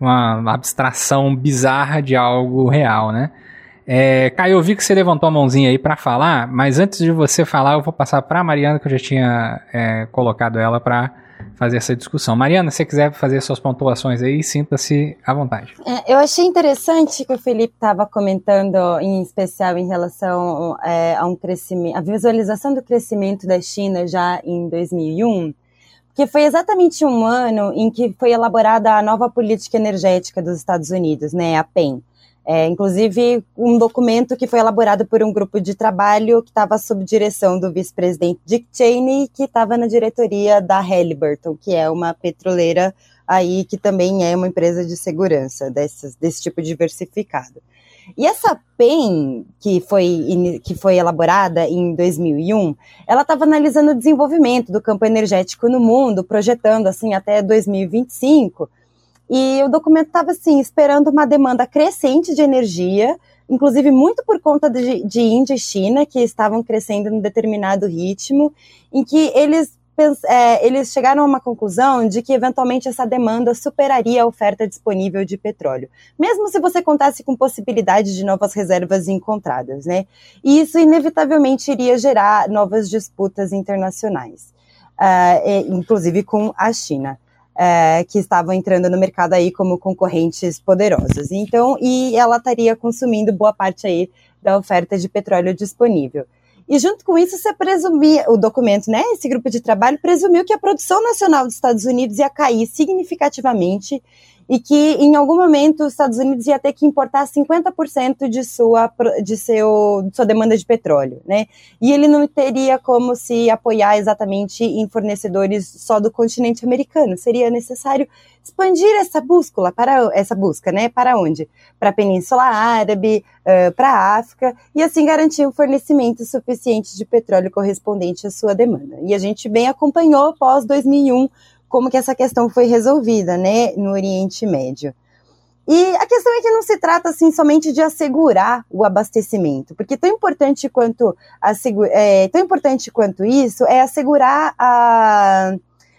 uma abstração bizarra de algo real, né? É, Caio, eu vi que você levantou a mãozinha aí para falar, mas antes de você falar, eu vou passar para Mariana, que eu já tinha é, colocado ela para fazer essa discussão. Mariana, se você quiser fazer suas pontuações aí, sinta-se à vontade. É, eu achei interessante que o Felipe estava comentando, em especial em relação é, a um crescimento, a visualização do crescimento da China já em 2001, que foi exatamente um ano em que foi elaborada a nova política energética dos Estados Unidos, né, a PEN. É, inclusive, um documento que foi elaborado por um grupo de trabalho que estava sob direção do vice-presidente Dick Cheney, que estava na diretoria da Halliburton, que é uma petroleira aí que também é uma empresa de segurança desse, desse tipo diversificado. E essa PEN, que foi, que foi elaborada em 2001, ela estava analisando o desenvolvimento do campo energético no mundo, projetando assim até 2025, E o documento estava assim, esperando uma demanda crescente de energia, inclusive muito por conta de, de Índia e China, que estavam crescendo em determinado ritmo, em que eles é, eles chegaram a uma conclusão de que eventualmente essa demanda superaria a oferta disponível de petróleo, mesmo se você contasse com possibilidade de novas reservas encontradas, né? E isso inevitavelmente iria gerar novas disputas internacionais, uh, inclusive com a China. Uh, que estavam entrando no mercado aí como concorrentes poderosos. Então, e ela estaria consumindo boa parte aí da oferta de petróleo disponível. E junto com isso, você presumia, o documento, né, esse grupo de trabalho presumiu que a produção nacional dos Estados Unidos ia cair significativamente e que em algum momento os Estados Unidos ia ter que importar 50% de sua, de seu, de sua demanda de petróleo, né? E ele não teria como se apoiar exatamente em fornecedores só do continente americano. Seria necessário expandir essa bússola para essa busca, né? Para onde? Para a Península Árabe, uh, para a África e assim garantir um fornecimento suficiente de petróleo correspondente à sua demanda. E a gente bem acompanhou pós 2001 como que essa questão foi resolvida, né, no Oriente Médio. E a questão é que não se trata assim somente de assegurar o abastecimento, porque tão importante quanto, é, tão importante quanto isso é assegurar a,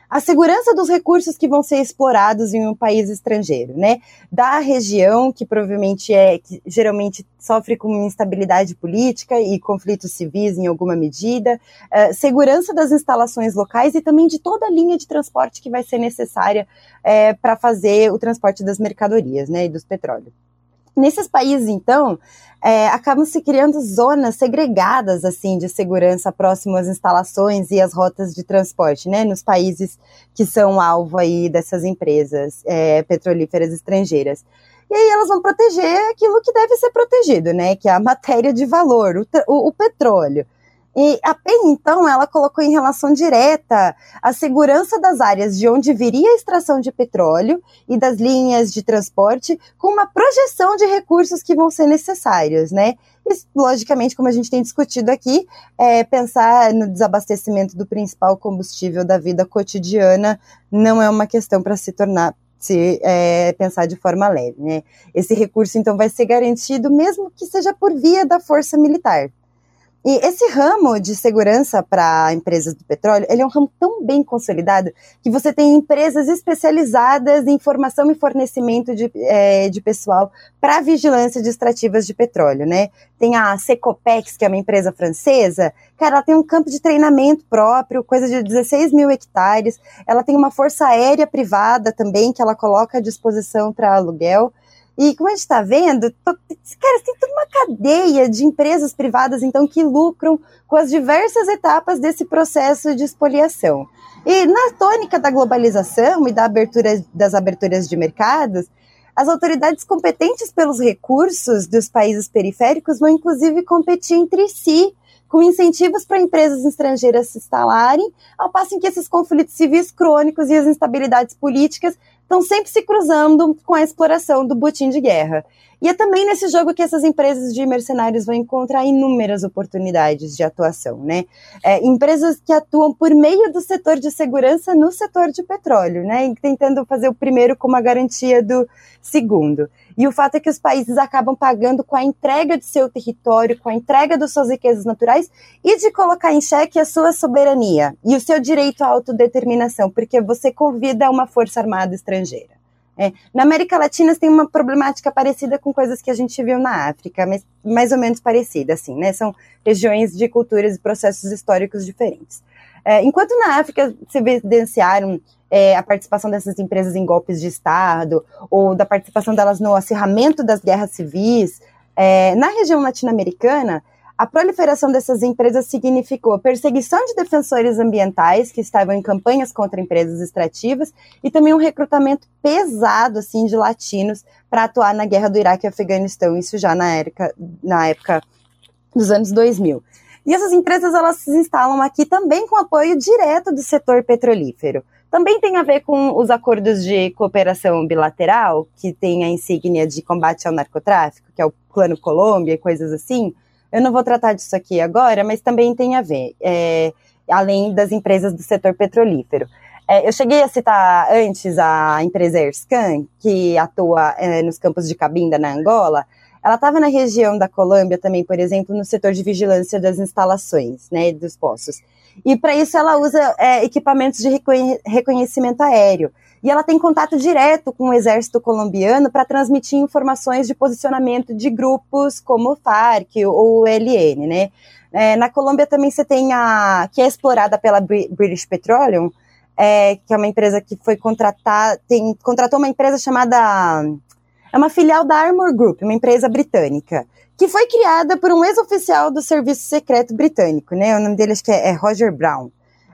a segurança dos recursos que vão ser explorados em um país estrangeiro, né? Da região, que provavelmente é, que geralmente sofre com instabilidade política e conflitos civis em alguma medida, uh, segurança das instalações locais e também de toda a linha de transporte que vai ser necessária uh, para fazer o transporte das mercadorias, né? E dos petróleos. Nesses países, então, é, acabam se criando zonas segregadas assim de segurança próximo às instalações e às rotas de transporte, né, nos países que são alvo aí dessas empresas é, petrolíferas estrangeiras. E aí elas vão proteger aquilo que deve ser protegido, né, que é a matéria de valor, o, o, o petróleo. E a PEN, então, ela colocou em relação direta a segurança das áreas de onde viria a extração de petróleo e das linhas de transporte com uma projeção de recursos que vão ser necessários, né? Logicamente, como a gente tem discutido aqui, é, pensar no desabastecimento do principal combustível da vida cotidiana não é uma questão para se tornar se é, pensar de forma leve. Né? Esse recurso, então, vai ser garantido mesmo que seja por via da força militar. E esse ramo de segurança para empresas do petróleo, ele é um ramo tão bem consolidado que você tem empresas especializadas em formação e fornecimento de, é, de pessoal para vigilância de extrativas de petróleo, né? Tem a Secopex, que é uma empresa francesa, cara, ela tem um campo de treinamento próprio, coisa de 16 mil hectares, ela tem uma força aérea privada também, que ela coloca à disposição para aluguel. E como a gente está vendo, cara, tem toda uma cadeia de empresas privadas, então, que lucram com as diversas etapas desse processo de expoliação. E na tônica da globalização e da abertura, das aberturas de mercados, as autoridades competentes pelos recursos dos países periféricos vão, inclusive, competir entre si com incentivos para empresas estrangeiras se instalarem, ao passo em que esses conflitos civis crônicos e as instabilidades políticas estão sempre se cruzando com a exploração do botim de guerra. E é também nesse jogo que essas empresas de mercenários vão encontrar inúmeras oportunidades de atuação, né? É, empresas que atuam por meio do setor de segurança no setor de petróleo, né? Tentando fazer o primeiro como a garantia do segundo. E o fato é que os países acabam pagando com a entrega de seu território, com a entrega das suas riquezas naturais e de colocar em xeque a sua soberania e o seu direito à autodeterminação, porque você convida uma força armada estrangeira. É, na América Latina tem uma problemática parecida com coisas que a gente viu na África, mas mais ou menos parecida, assim, né? São regiões de culturas e processos históricos diferentes. É, enquanto na África se evidenciaram é, a participação dessas empresas em golpes de Estado, ou da participação delas no acirramento das guerras civis, é, na região latino-americana, a proliferação dessas empresas significou perseguição de defensores ambientais que estavam em campanhas contra empresas extrativas e também um recrutamento pesado assim de latinos para atuar na guerra do Iraque e Afeganistão, isso já na época, na época dos anos 2000. E essas empresas elas se instalam aqui também com apoio direto do setor petrolífero. Também tem a ver com os acordos de cooperação bilateral, que tem a insígnia de combate ao narcotráfico, que é o Plano Colômbia e coisas assim, eu não vou tratar disso aqui agora, mas também tem a ver, é, além das empresas do setor petrolífero. É, eu cheguei a citar antes a empresa Erscan, que atua é, nos campos de Cabinda, na Angola. Ela estava na região da Colômbia também, por exemplo, no setor de vigilância das instalações, né, dos poços. E para isso ela usa é, equipamentos de reconhecimento aéreo. E ela tem contato direto com o exército colombiano para transmitir informações de posicionamento de grupos como o FARC ou o LN, né? É, na Colômbia também você tem a que é explorada pela British Petroleum, é, que é uma empresa que foi contratar, tem contratou uma empresa chamada é uma filial da Armor Group, uma empresa britânica, que foi criada por um ex-oficial do Serviço Secreto Britânico, né? O nome dele acho que é, é Roger Brown.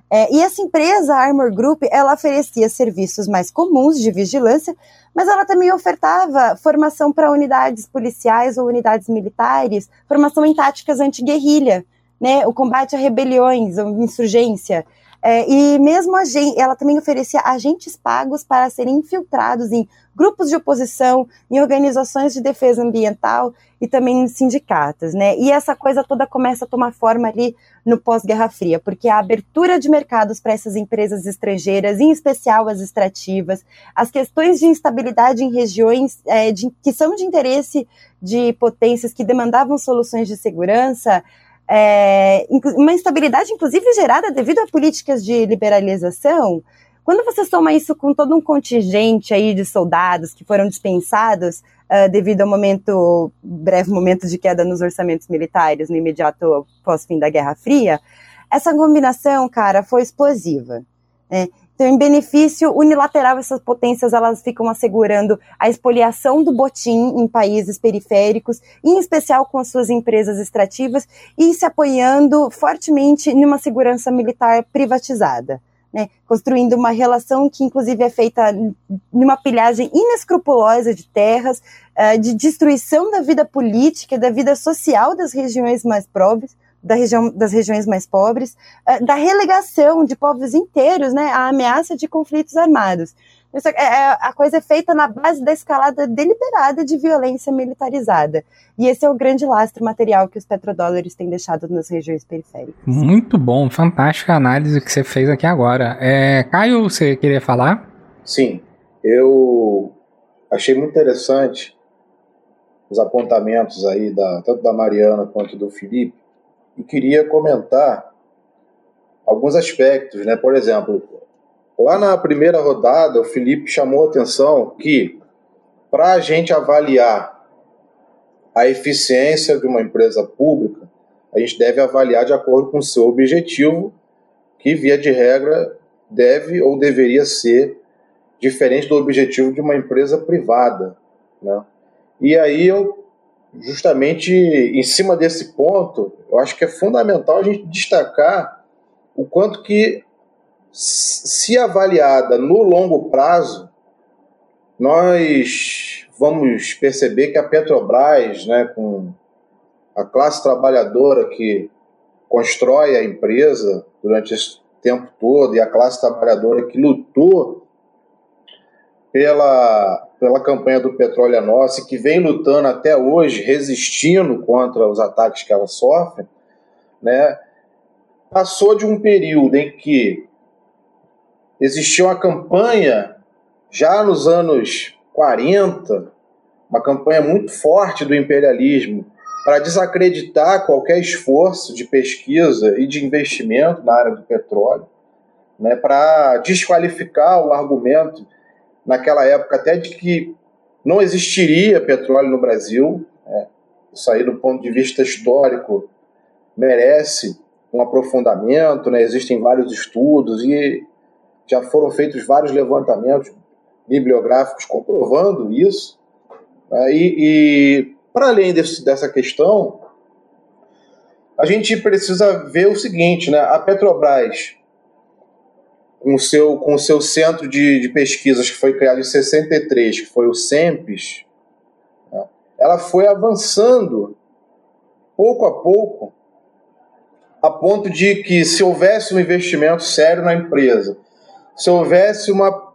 É, e essa empresa, a Armor Group, ela oferecia serviços mais comuns de vigilância, mas ela também ofertava formação para unidades policiais ou unidades militares, formação em táticas anti-guerrilha, né, o combate a rebeliões, a insurgência. É, e mesmo ela também oferecia agentes pagos para serem infiltrados em grupos de oposição, em organizações de defesa ambiental e também em sindicatos, né? E essa coisa toda começa a tomar forma ali no pós-Guerra Fria, porque a abertura de mercados para essas empresas estrangeiras, em especial as extrativas, as questões de instabilidade em regiões é, de, que são de interesse de potências que demandavam soluções de segurança, é, uma instabilidade, inclusive, gerada devido a políticas de liberalização, quando você soma isso com todo um contingente aí de soldados que foram dispensados uh, devido ao momento, breve momento de queda nos orçamentos militares no imediato pós-fim da Guerra Fria, essa combinação, cara, foi explosiva. Né? Então, em benefício unilateral, essas potências elas ficam assegurando a expoliação do botim em países periféricos, em especial com as suas empresas extrativas, e se apoiando fortemente numa segurança militar privatizada. Né, construindo uma relação que, inclusive, é feita numa pilhagem inescrupulosa de terras, uh, de destruição da vida política, da vida social das regiões mais pobres, da região, das regiões mais pobres, uh, da relegação de povos inteiros né, à ameaça de conflitos armados. Isso é, é, a coisa é feita na base da escalada deliberada de violência militarizada. E esse é o grande lastro material que os petrodólares têm deixado nas regiões periféricas. Muito bom, fantástica análise que você fez aqui agora. É, Caio, você queria falar? Sim, eu achei muito interessante os apontamentos aí, da, tanto da Mariana quanto do Felipe, e queria comentar alguns aspectos, né? Por exemplo, lá na primeira rodada, o Felipe chamou a atenção que para a gente avaliar a eficiência de uma empresa pública, a gente deve avaliar de acordo com o seu objetivo, que via de regra deve ou deveria ser diferente do objetivo de uma empresa privada, né? E aí eu justamente em cima desse ponto, eu acho que é fundamental a gente destacar o quanto que, se avaliada no longo prazo, nós vamos perceber que a Petrobras, né, com a classe trabalhadora que constrói a empresa durante esse tempo todo e a classe trabalhadora que lutou pela pela campanha do Petróleo é Nossa, que vem lutando até hoje, resistindo contra os ataques que ela sofre, né, passou de um período em que existia uma campanha, já nos anos 40, uma campanha muito forte do imperialismo para desacreditar qualquer esforço de pesquisa e de investimento na área do petróleo, né, para desqualificar o argumento naquela época até de que não existiria petróleo no Brasil. Né? Isso aí, do ponto de vista histórico, merece um aprofundamento. Né? Existem vários estudos e já foram feitos vários levantamentos bibliográficos comprovando isso. Né? E, e para além desse, dessa questão, a gente precisa ver o seguinte: né? a Petrobras com o seu, com o seu centro de, de pesquisas que foi criado em 63, que foi o SEMPES, né, ela foi avançando pouco a pouco, a ponto de que se houvesse um investimento sério na empresa, se houvesse uma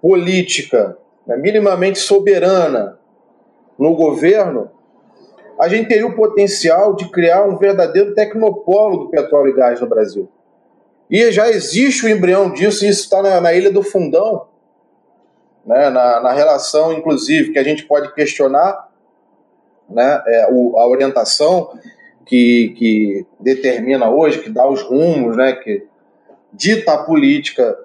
política né, minimamente soberana no governo, a gente teria o potencial de criar um verdadeiro tecnopolo do petróleo e gás no Brasil. E já existe o embrião disso, e isso está na, na, Ilha do Fundão, né, na, na, relação, inclusive, que a gente pode questionar né, é, o, a orientação que, que determina hoje, que dá os rumos, né, que dita a política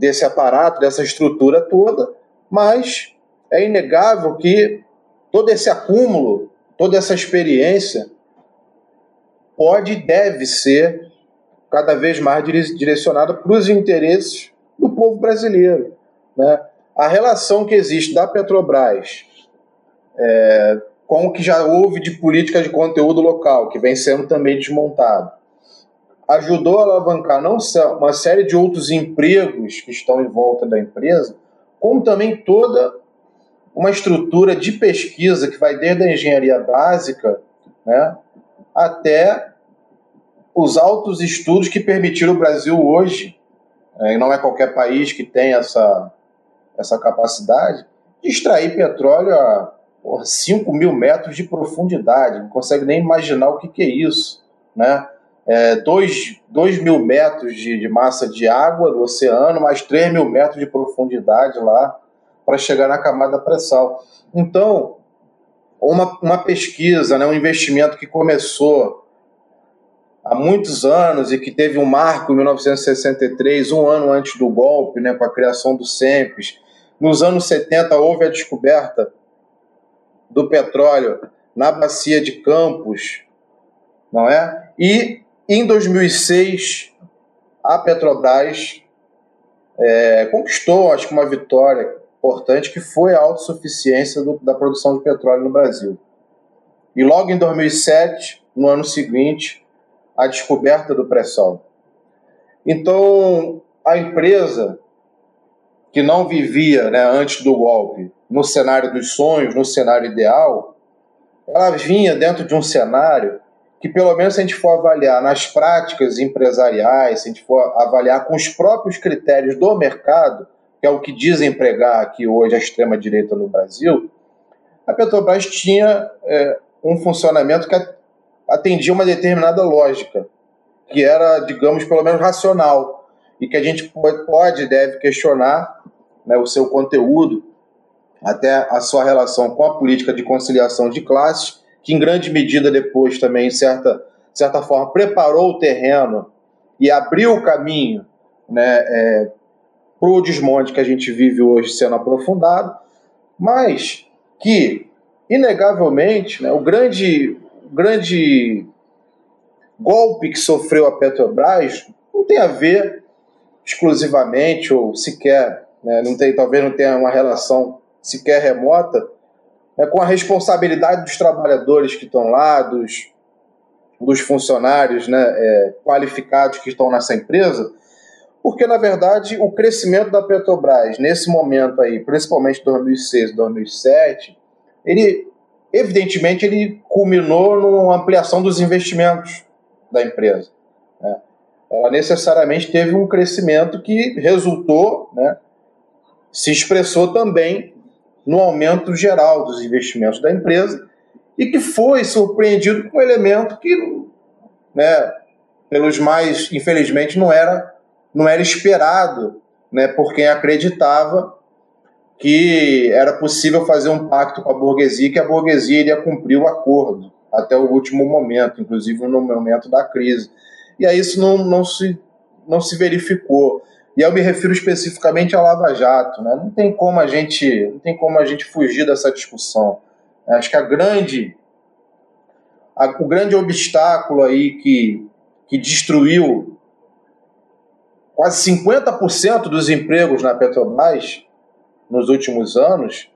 desse aparato, dessa estrutura toda, mas é inegável que todo esse acúmulo, toda essa experiência pode e deve ser cada vez mais direcionada para os interesses do povo brasileiro. Né? A relação que existe da Petrobras é, com o que já houve de política de conteúdo local, que vem sendo também desmontado, ajudou a alavancar não só uma série de outros empregos que estão em volta da empresa, como também toda uma estrutura de pesquisa que vai desde a engenharia básica né, até os altos estudos que permitiram o Brasil hoje, é, e não é qualquer país que tem essa, essa capacidade, de extrair petróleo a porra, 5 mil metros de profundidade. Não consegue nem imaginar o que, que é isso. Né? 2 é, mil metros de, de, massa de água do oceano, mais 3 mil metros de profundidade lá para chegar na camada pré-sal. Então, uma, uma pesquisa, né, um investimento que começou há muitos anos e que teve um marco em 1963, um ano antes do golpe, né, com a criação do SEMPES. Nos anos 70 houve a descoberta do petróleo na bacia de Campos, não é? E em 2006 a Petrobras é, conquistou, acho que uma vitória importante, que foi a autossuficiência do, da produção de petróleo no Brasil. E logo em 2007, no ano seguinte, a descoberta do pré-sal. Então, a empresa que não vivia né, antes do golpe no cenário dos sonhos, no cenário ideal, ela vinha dentro de um cenário que, pelo menos, se a gente for avaliar nas práticas empresariais, se a gente for avaliar com os próprios critérios do mercado, que é o que diz empregar aqui hoje a extrema-direita no Brasil, a Petrobras tinha é, um funcionamento que atendia uma determinada lógica, que era, digamos, pelo menos racional, e que a gente pode e deve questionar né, o seu conteúdo, até a sua relação com a política de conciliação de classes, que em grande medida depois também, em certa, certa forma, preparou o terreno e abriu o caminho né, é, para o desmonte que a gente vive hoje sendo aprofundado, mas que, inegavelmente, né, o grande grande golpe que sofreu a Petrobras não tem a ver exclusivamente ou sequer, né, não tem, talvez não tenha uma relação sequer remota né, com a responsabilidade dos trabalhadores que estão lá, dos, dos funcionários né, é, qualificados que estão nessa empresa, porque na verdade o crescimento da Petrobras nesse momento aí, principalmente 2006, 2007, ele evidentemente, ele culminou numa ampliação dos investimentos da empresa. Né? Ela necessariamente teve um crescimento que resultou, né, se expressou também no aumento geral dos investimentos da empresa e que foi surpreendido com um elemento que, né, pelos mais, infelizmente, não era, não era esperado né, por quem acreditava que era possível fazer um pacto com a burguesia, que a burguesia iria cumprir o acordo até o último momento, inclusive no momento da crise. E aí isso não, não, se, não se verificou. E eu me refiro especificamente à Lava Jato. Né? Não tem como a gente não tem como a gente fugir dessa discussão. Acho que a grande a, o grande obstáculo aí que, que destruiu quase 50% dos empregos na Petrobras nos últimos anos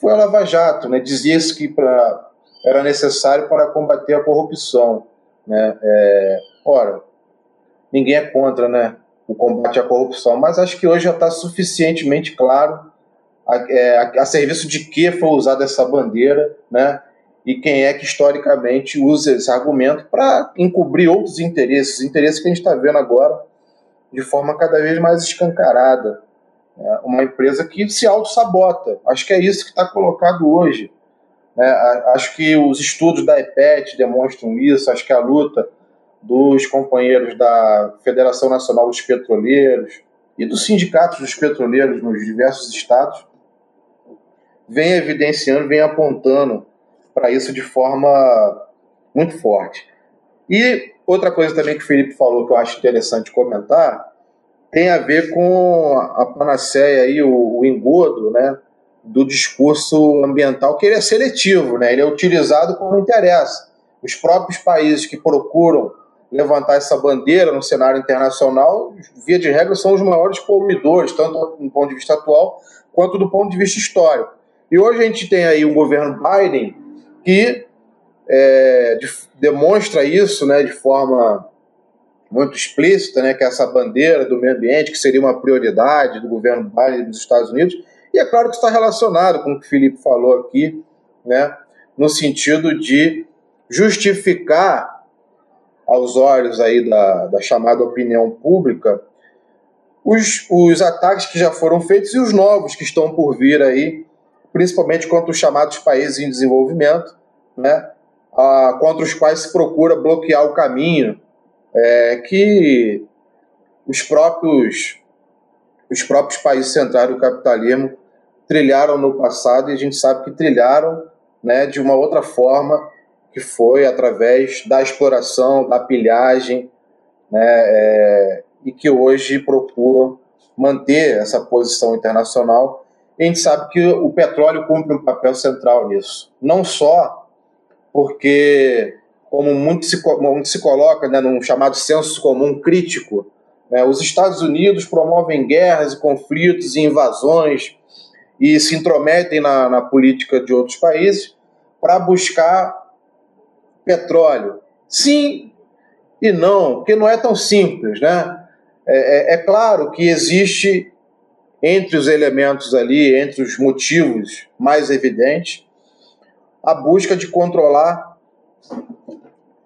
foi a Lava Jato, né? Dizia-se que pra, era necessário para combater a corrupção, né? É, ora, ninguém é contra, né? O combate à corrupção, mas acho que hoje já está suficientemente claro a, é, a, a, serviço de que foi usada essa bandeira, né? E quem é que historicamente usa esse argumento para encobrir outros interesses, interesses que a gente está vendo agora de forma cada vez mais escancarada. É uma empresa que se auto-sabota. Acho que é isso que está colocado hoje. É, acho que os estudos da EPET demonstram isso, acho que a luta dos companheiros da Federação Nacional dos Petroleiros e dos sindicatos dos petroleiros nos diversos estados, vem evidenciando, vem apontando para isso de forma muito forte. E outra coisa também que o Felipe falou que eu acho interessante comentar tem a ver com a panaceia aí, o, o engodo, né, do discurso ambiental que ele é seletivo, né? Ele é utilizado como interessa. Os próprios países que procuram levantar essa bandeira no cenário internacional, via de regra, são os maiores poluidores, tanto do ponto de vista atual quanto do ponto de vista histórico. E hoje a gente tem aí um governo Biden que é, de, demonstra isso né, de forma muito explícita, né, que é essa bandeira do meio ambiente, que seria uma prioridade do governo Biden dos Estados Unidos, e é claro que está relacionado com o que o Felipe falou aqui, né, no sentido de justificar aos olhos aí da, da chamada opinião pública os, os ataques que já foram feitos e os novos que estão por vir aí, principalmente contra os chamados países em desenvolvimento, né, a, contra os quais se procura bloquear o caminho é, que os próprios os próprios países centrais do capitalismo trilharam no passado e a gente sabe que trilharam né, de uma outra forma que foi através da exploração, da pilhagem, né, é, e que hoje procuram manter essa posição internacional. E a gente sabe que o petróleo cumpre um papel central nisso, não só porque como muito se, muito se coloca né, num chamado senso comum crítico, né, os Estados Unidos promovem guerras e conflitos e invasões e se intrometem na, na política de outros países para buscar petróleo. Sim e não, porque não é tão simples. Né? É, é, é claro que existe entre os elementos ali, entre os motivos mais evidentes, a busca de controlar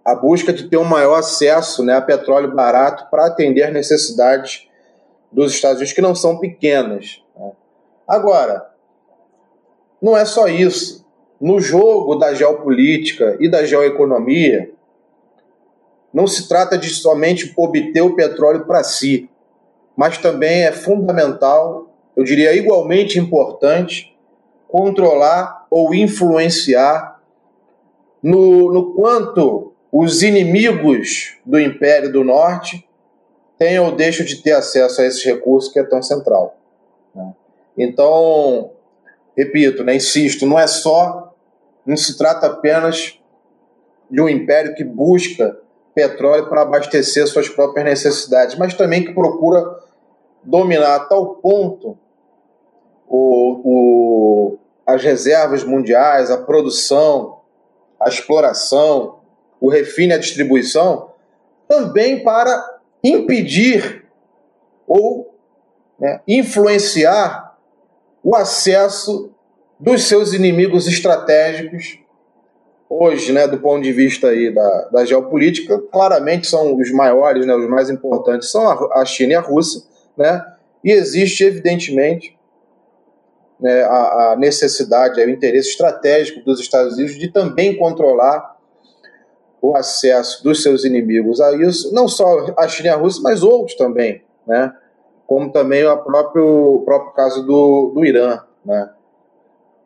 a busca de ter um maior acesso né, a petróleo barato para atender necessidades dos Estados Unidos, que não são pequenas. Né? Agora, não é só isso. No jogo da geopolítica e da geoeconomia, não se trata de somente obter o petróleo para si, mas também é fundamental, eu diria igualmente importante, controlar ou influenciar no, no quanto os inimigos do Império do Norte tenham ou deixam de ter acesso a esses recursos que é tão central. Né? Então, repito, né, insisto, não é só, não se trata apenas de um império que busca petróleo para abastecer suas próprias necessidades, mas também que procura dominar a tal ponto o, o, as reservas mundiais, a produção, a exploração, o refine, a distribuição, também para impedir ou né, influenciar o acesso dos seus inimigos estratégicos hoje, né, do ponto de vista aí da, da geopolítica, claramente são os maiores, né, os mais importantes são a, a China e a Rússia, né, e existe evidentemente né, a, a necessidade, o interesse estratégico dos Estados Unidos de também controlar o acesso dos seus inimigos a isso, não só a China e a Rússia, mas outros também, né? como também o próprio, o próprio caso do, do Irã, né?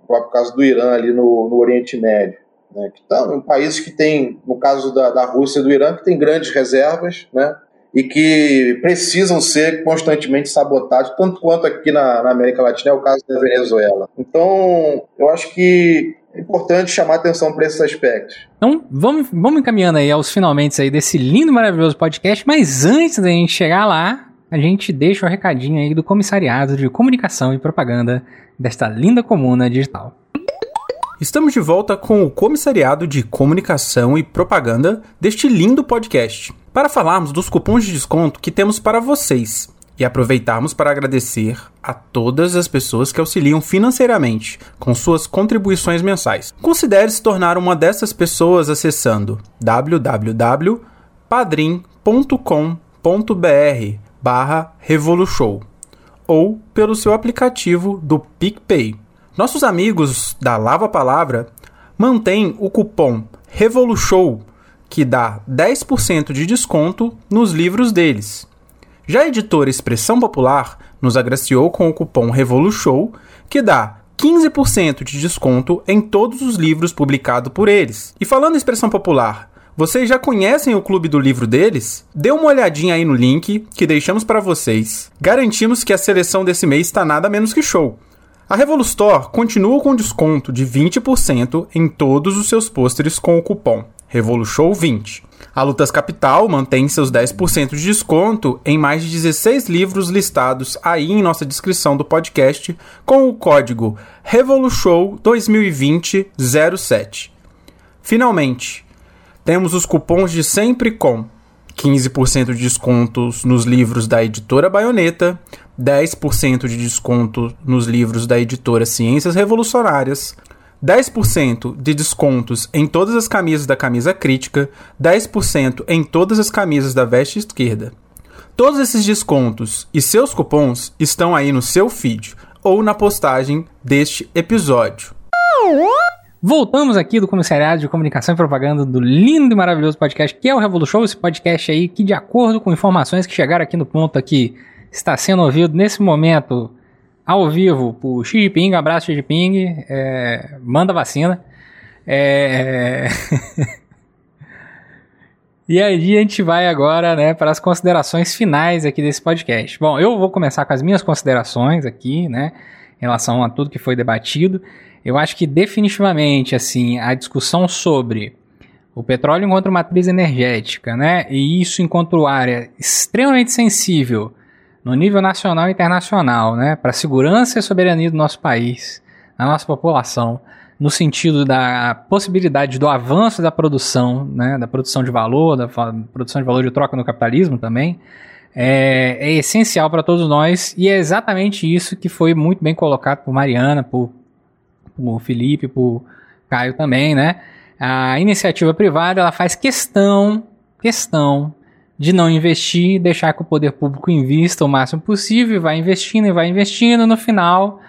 Próprio caso do Irã ali no, no Oriente Médio. Né? Que tá, um país que tem, no caso da, da Rússia e do Irã, que tem grandes reservas, né? e que precisam ser constantemente sabotados, tanto quanto aqui na, na, América Latina é o caso da Venezuela. Então, eu acho que é importante chamar atenção para esses aspectos. Então, vamos, vamos encaminhando aí aos finalmente aí desse lindo, maravilhoso podcast, mas antes da gente chegar lá, a gente deixa o recadinho aí do Comissariado de Comunicação e Propaganda desta linda comuna digital. Estamos de volta com o Comissariado de Comunicação e Propaganda deste lindo podcast, para falarmos dos cupons de desconto que temos para vocês e aproveitarmos para agradecer a todas as pessoas que auxiliam financeiramente com suas contribuições mensais. Considere se tornar uma dessas pessoas acessando www.padrim.com.br barra Revolution ou pelo seu aplicativo do PicPay. Nossos amigos da Lava Palavra mantêm o cupom REVOLUSHOW que dá 10% de desconto nos livros deles. Já a editora Expressão Popular nos agraciou com o cupom RevoluShow, que dá 15% de desconto em todos os livros publicados por eles. E falando em Expressão Popular, vocês já conhecem o clube do livro deles? Dê uma olhadinha aí no link que deixamos para vocês. Garantimos que a seleção desse mês está nada menos que show. A Revolustore continua com desconto de 20% em todos os seus pôsteres com o cupom RevoluShow20. A Lutas Capital mantém seus 10% de desconto em mais de 16 livros listados aí em nossa descrição do podcast com o código RevoluShow 2020 07. Finalmente, temos os cupons de sempre com 15% de descontos nos livros da editora Baioneta, 10% de desconto nos livros da editora Ciências Revolucionárias, 10% de descontos em todas as camisas da camisa crítica, 10% em todas as camisas da veste esquerda. Todos esses descontos e seus cupons estão aí no seu feed ou na postagem deste episódio. Voltamos aqui do Comissariado de Comunicação e Propaganda do lindo e maravilhoso podcast que é o Revolution, esse podcast aí que, de acordo com informações que chegaram aqui no ponto aqui, está sendo ouvido nesse momento ao vivo por Xi Jinping, abraço Xi Jinping, é, manda vacina. É... e aí a gente vai agora né, para as considerações finais aqui desse podcast. Bom, eu vou começar com as minhas considerações aqui, né, em relação a tudo que foi debatido. Eu acho que definitivamente assim a discussão sobre o petróleo enquanto matriz energética, né, e isso enquanto área extremamente sensível no nível nacional e internacional, né, para a segurança e soberania do nosso país, da nossa população, no sentido da possibilidade do avanço da produção, né, da produção de valor, da produção de valor de troca no capitalismo também, é, é essencial para todos nós e é exatamente isso que foi muito bem colocado por Mariana, por por Felipe, por Caio também, né? A iniciativa privada ela faz questão, questão de não investir, deixar que o poder público invista o máximo possível, e vai investindo e vai investindo, no final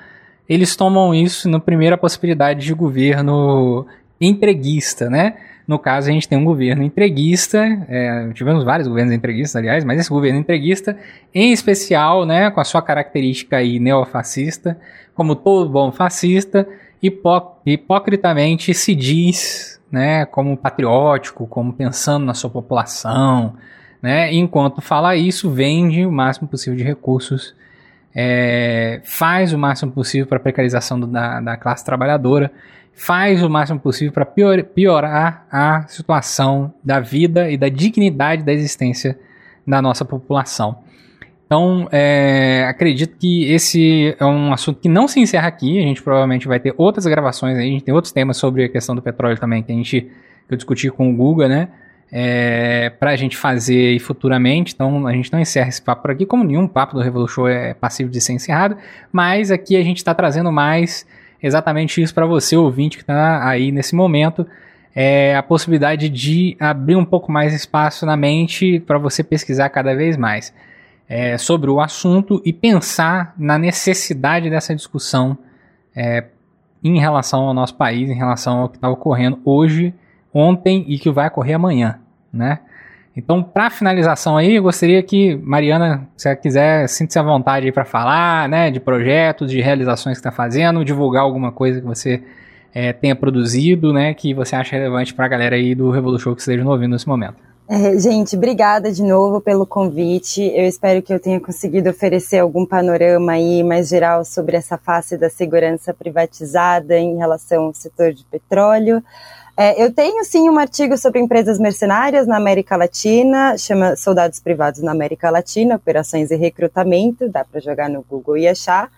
eles tomam isso na primeira possibilidade de governo entreguista, né? No caso, a gente tem um governo entreguista, é, tivemos vários governos entreguistas, aliás, mas esse governo entreguista, em especial, né, com a sua característica aí neofascista, como todo bom fascista, hipó hipocritamente se diz né, como patriótico, como pensando na sua população, né, enquanto fala isso, vende o máximo possível de recursos, é, faz o máximo possível para a precarização do, da, da classe trabalhadora, faz o máximo possível para pior, piorar a situação da vida e da dignidade da existência da nossa população. Então, é, acredito que esse é um assunto que não se encerra aqui. A gente provavelmente vai ter outras gravações aí. A gente tem outros temas sobre a questão do petróleo também que a gente que eu discuti com o Guga, né? É, para a gente fazer futuramente. Então, a gente não encerra esse papo por aqui, como nenhum papo do Revolution é passivo de ser encerrado. Mas aqui a gente está trazendo mais exatamente isso para você, ouvinte, que está aí nesse momento. É a possibilidade de abrir um pouco mais espaço na mente para você pesquisar cada vez mais é, sobre o assunto e pensar na necessidade dessa discussão é, em relação ao nosso país, em relação ao que está ocorrendo hoje, ontem e que vai ocorrer amanhã, né? Então, para finalização aí, eu gostaria que, Mariana, se você quiser, sinta-se à vontade para falar, né, de projetos, de realizações que está fazendo, divulgar alguma coisa que você é, tenha produzido, né, que você acha relevante para a galera aí do Revolution que esteja ouvindo nesse momento. É, gente, obrigada de novo pelo convite. Eu espero que eu tenha conseguido oferecer algum panorama aí mais geral sobre essa face da segurança privatizada em relação ao setor de petróleo. É, eu tenho sim um artigo sobre empresas mercenárias na América Latina, chama Soldados Privados na América Latina, Operações e Recrutamento, dá para jogar no Google e achar.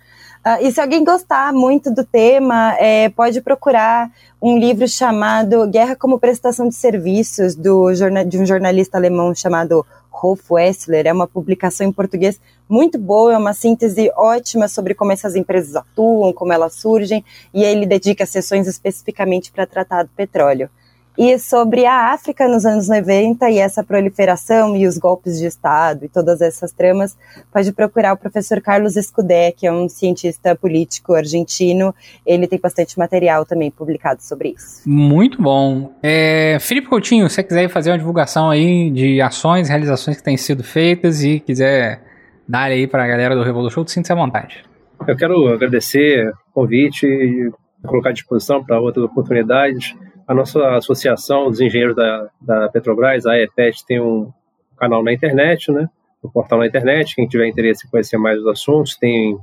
Uh, e se alguém gostar muito do tema, é, pode procurar um livro chamado Guerra como Prestação de Serviços, do, de um jornalista alemão chamado Rolf Wessler. É uma publicação em português muito boa, é uma síntese ótima sobre como essas empresas atuam, como elas surgem, e ele dedica sessões especificamente para tratar do petróleo. E sobre a África nos anos 90 e essa proliferação e os golpes de Estado e todas essas tramas, pode procurar o professor Carlos Escudé, que é um cientista político argentino. Ele tem bastante material também publicado sobre isso. Muito bom. É, Felipe Coutinho, se você quiser fazer uma divulgação aí de ações, realizações que têm sido feitas e quiser dar aí para a galera do Revolution, sinta-se à vontade. Eu quero agradecer o convite e colocar à disposição para outras oportunidades a nossa associação dos engenheiros da, da Petrobras, a EPET, tem um canal na internet, né? Um portal na internet. Quem tiver interesse em conhecer mais os assuntos, tem,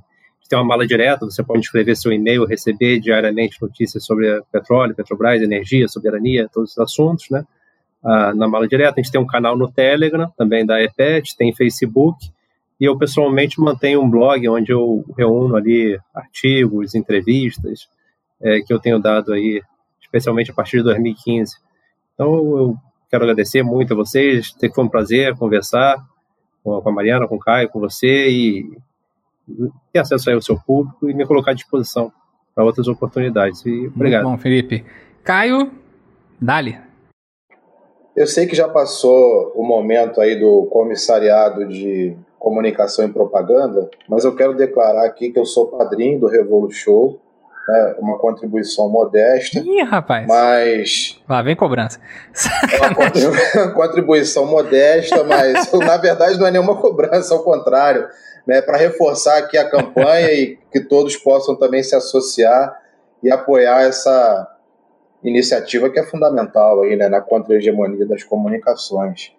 tem uma mala direta, você pode escrever seu e-mail, receber diariamente notícias sobre petróleo, Petrobras, energia, soberania, todos os assuntos, né? Ah, na mala direta. A gente tem um canal no Telegram, também da EPET, tem Facebook. E eu pessoalmente mantenho um blog onde eu reúno ali artigos, entrevistas é, que eu tenho dado aí especialmente a partir de 2015. Então, eu quero agradecer muito a vocês, foi um prazer conversar com a Mariana, com o Caio, com você e ter acesso aí ao seu público e me colocar à disposição para outras oportunidades. E obrigado. Muito bom, Felipe. Caio, dali. Eu sei que já passou o momento aí do comissariado de comunicação e propaganda, mas eu quero declarar aqui que eu sou padrinho do Revolu Show né, uma contribuição modesta. Ih, rapaz. Mas. Lá vem cobrança. É uma contribuição modesta, mas na verdade não é nenhuma cobrança, ao contrário. Né, para reforçar aqui a campanha e que todos possam também se associar e apoiar essa iniciativa que é fundamental aí, né, na contra-hegemonia das comunicações.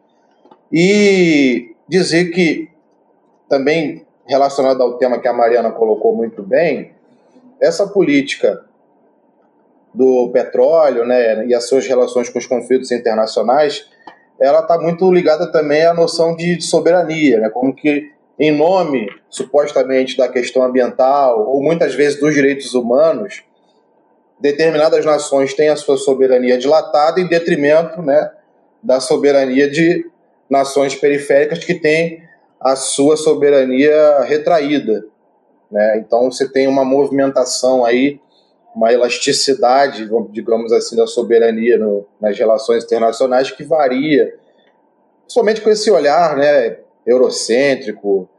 E dizer que, também relacionado ao tema que a Mariana colocou muito bem, essa política do petróleo né, e as suas relações com os conflitos internacionais, ela está muito ligada também à noção de soberania, né, como que em nome, supostamente, da questão ambiental, ou muitas vezes dos direitos humanos, determinadas nações têm a sua soberania dilatada em detrimento né, da soberania de nações periféricas que têm a sua soberania retraída. Né? Então você tem uma movimentação aí, uma elasticidade, digamos assim, da soberania no, nas relações internacionais que varia, somente com esse olhar né, eurocêntrico,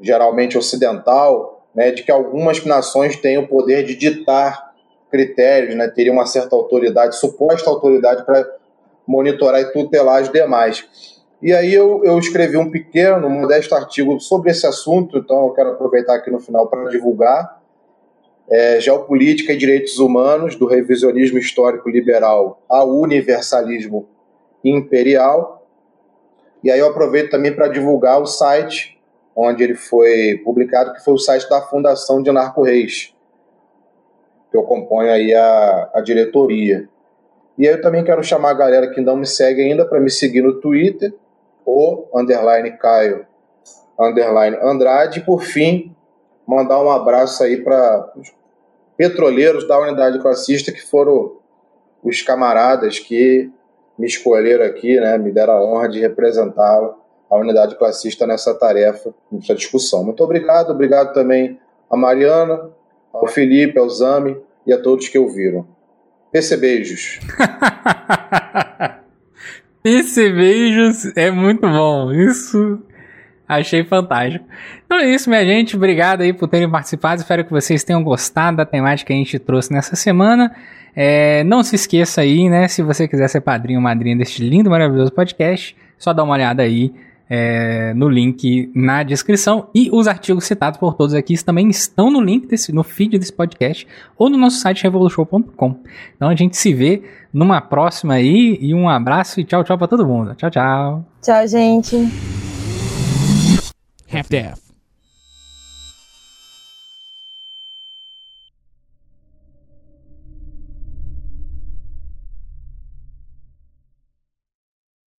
geralmente ocidental, né, de que algumas nações têm o poder de ditar critérios, né, teriam uma certa autoridade, suposta autoridade para monitorar e tutelar as demais. E aí eu, eu escrevi um pequeno, modesto artigo sobre esse assunto, então eu quero aproveitar aqui no final para divulgar. É, Geopolítica e Direitos Humanos, do revisionismo histórico liberal ao universalismo imperial. E aí eu aproveito também para divulgar o site onde ele foi publicado, que foi o site da Fundação de Narco Reis, que eu componho aí a, a diretoria. E aí eu também quero chamar a galera que não me segue ainda para me seguir no Twitter, o underline Caio underline Andrade. E por fim, mandar um abraço aí para os petroleiros da unidade classista que foram os camaradas que me escolheram aqui, né, me deram a honra de representar a unidade classista nessa tarefa, nessa discussão. Muito obrigado, obrigado também a Mariana, ao Felipe, ao Zami e a todos que ouviram. Percebejos. Percebejos é muito bom. Isso achei fantástico. Então é isso, minha gente. Obrigado aí por terem participado. Espero que vocês tenham gostado da temática que a gente trouxe nessa semana. É, não se esqueça aí, né? Se você quiser ser padrinho ou madrinha deste lindo, maravilhoso podcast, só dá uma olhada aí é, no link na descrição. E os artigos citados por todos aqui também estão no link, desse, no feed desse podcast, ou no nosso site revolution.com. Então a gente se vê numa próxima aí. E um abraço e tchau, tchau pra todo mundo. Tchau, tchau. Tchau, gente. Half-Death.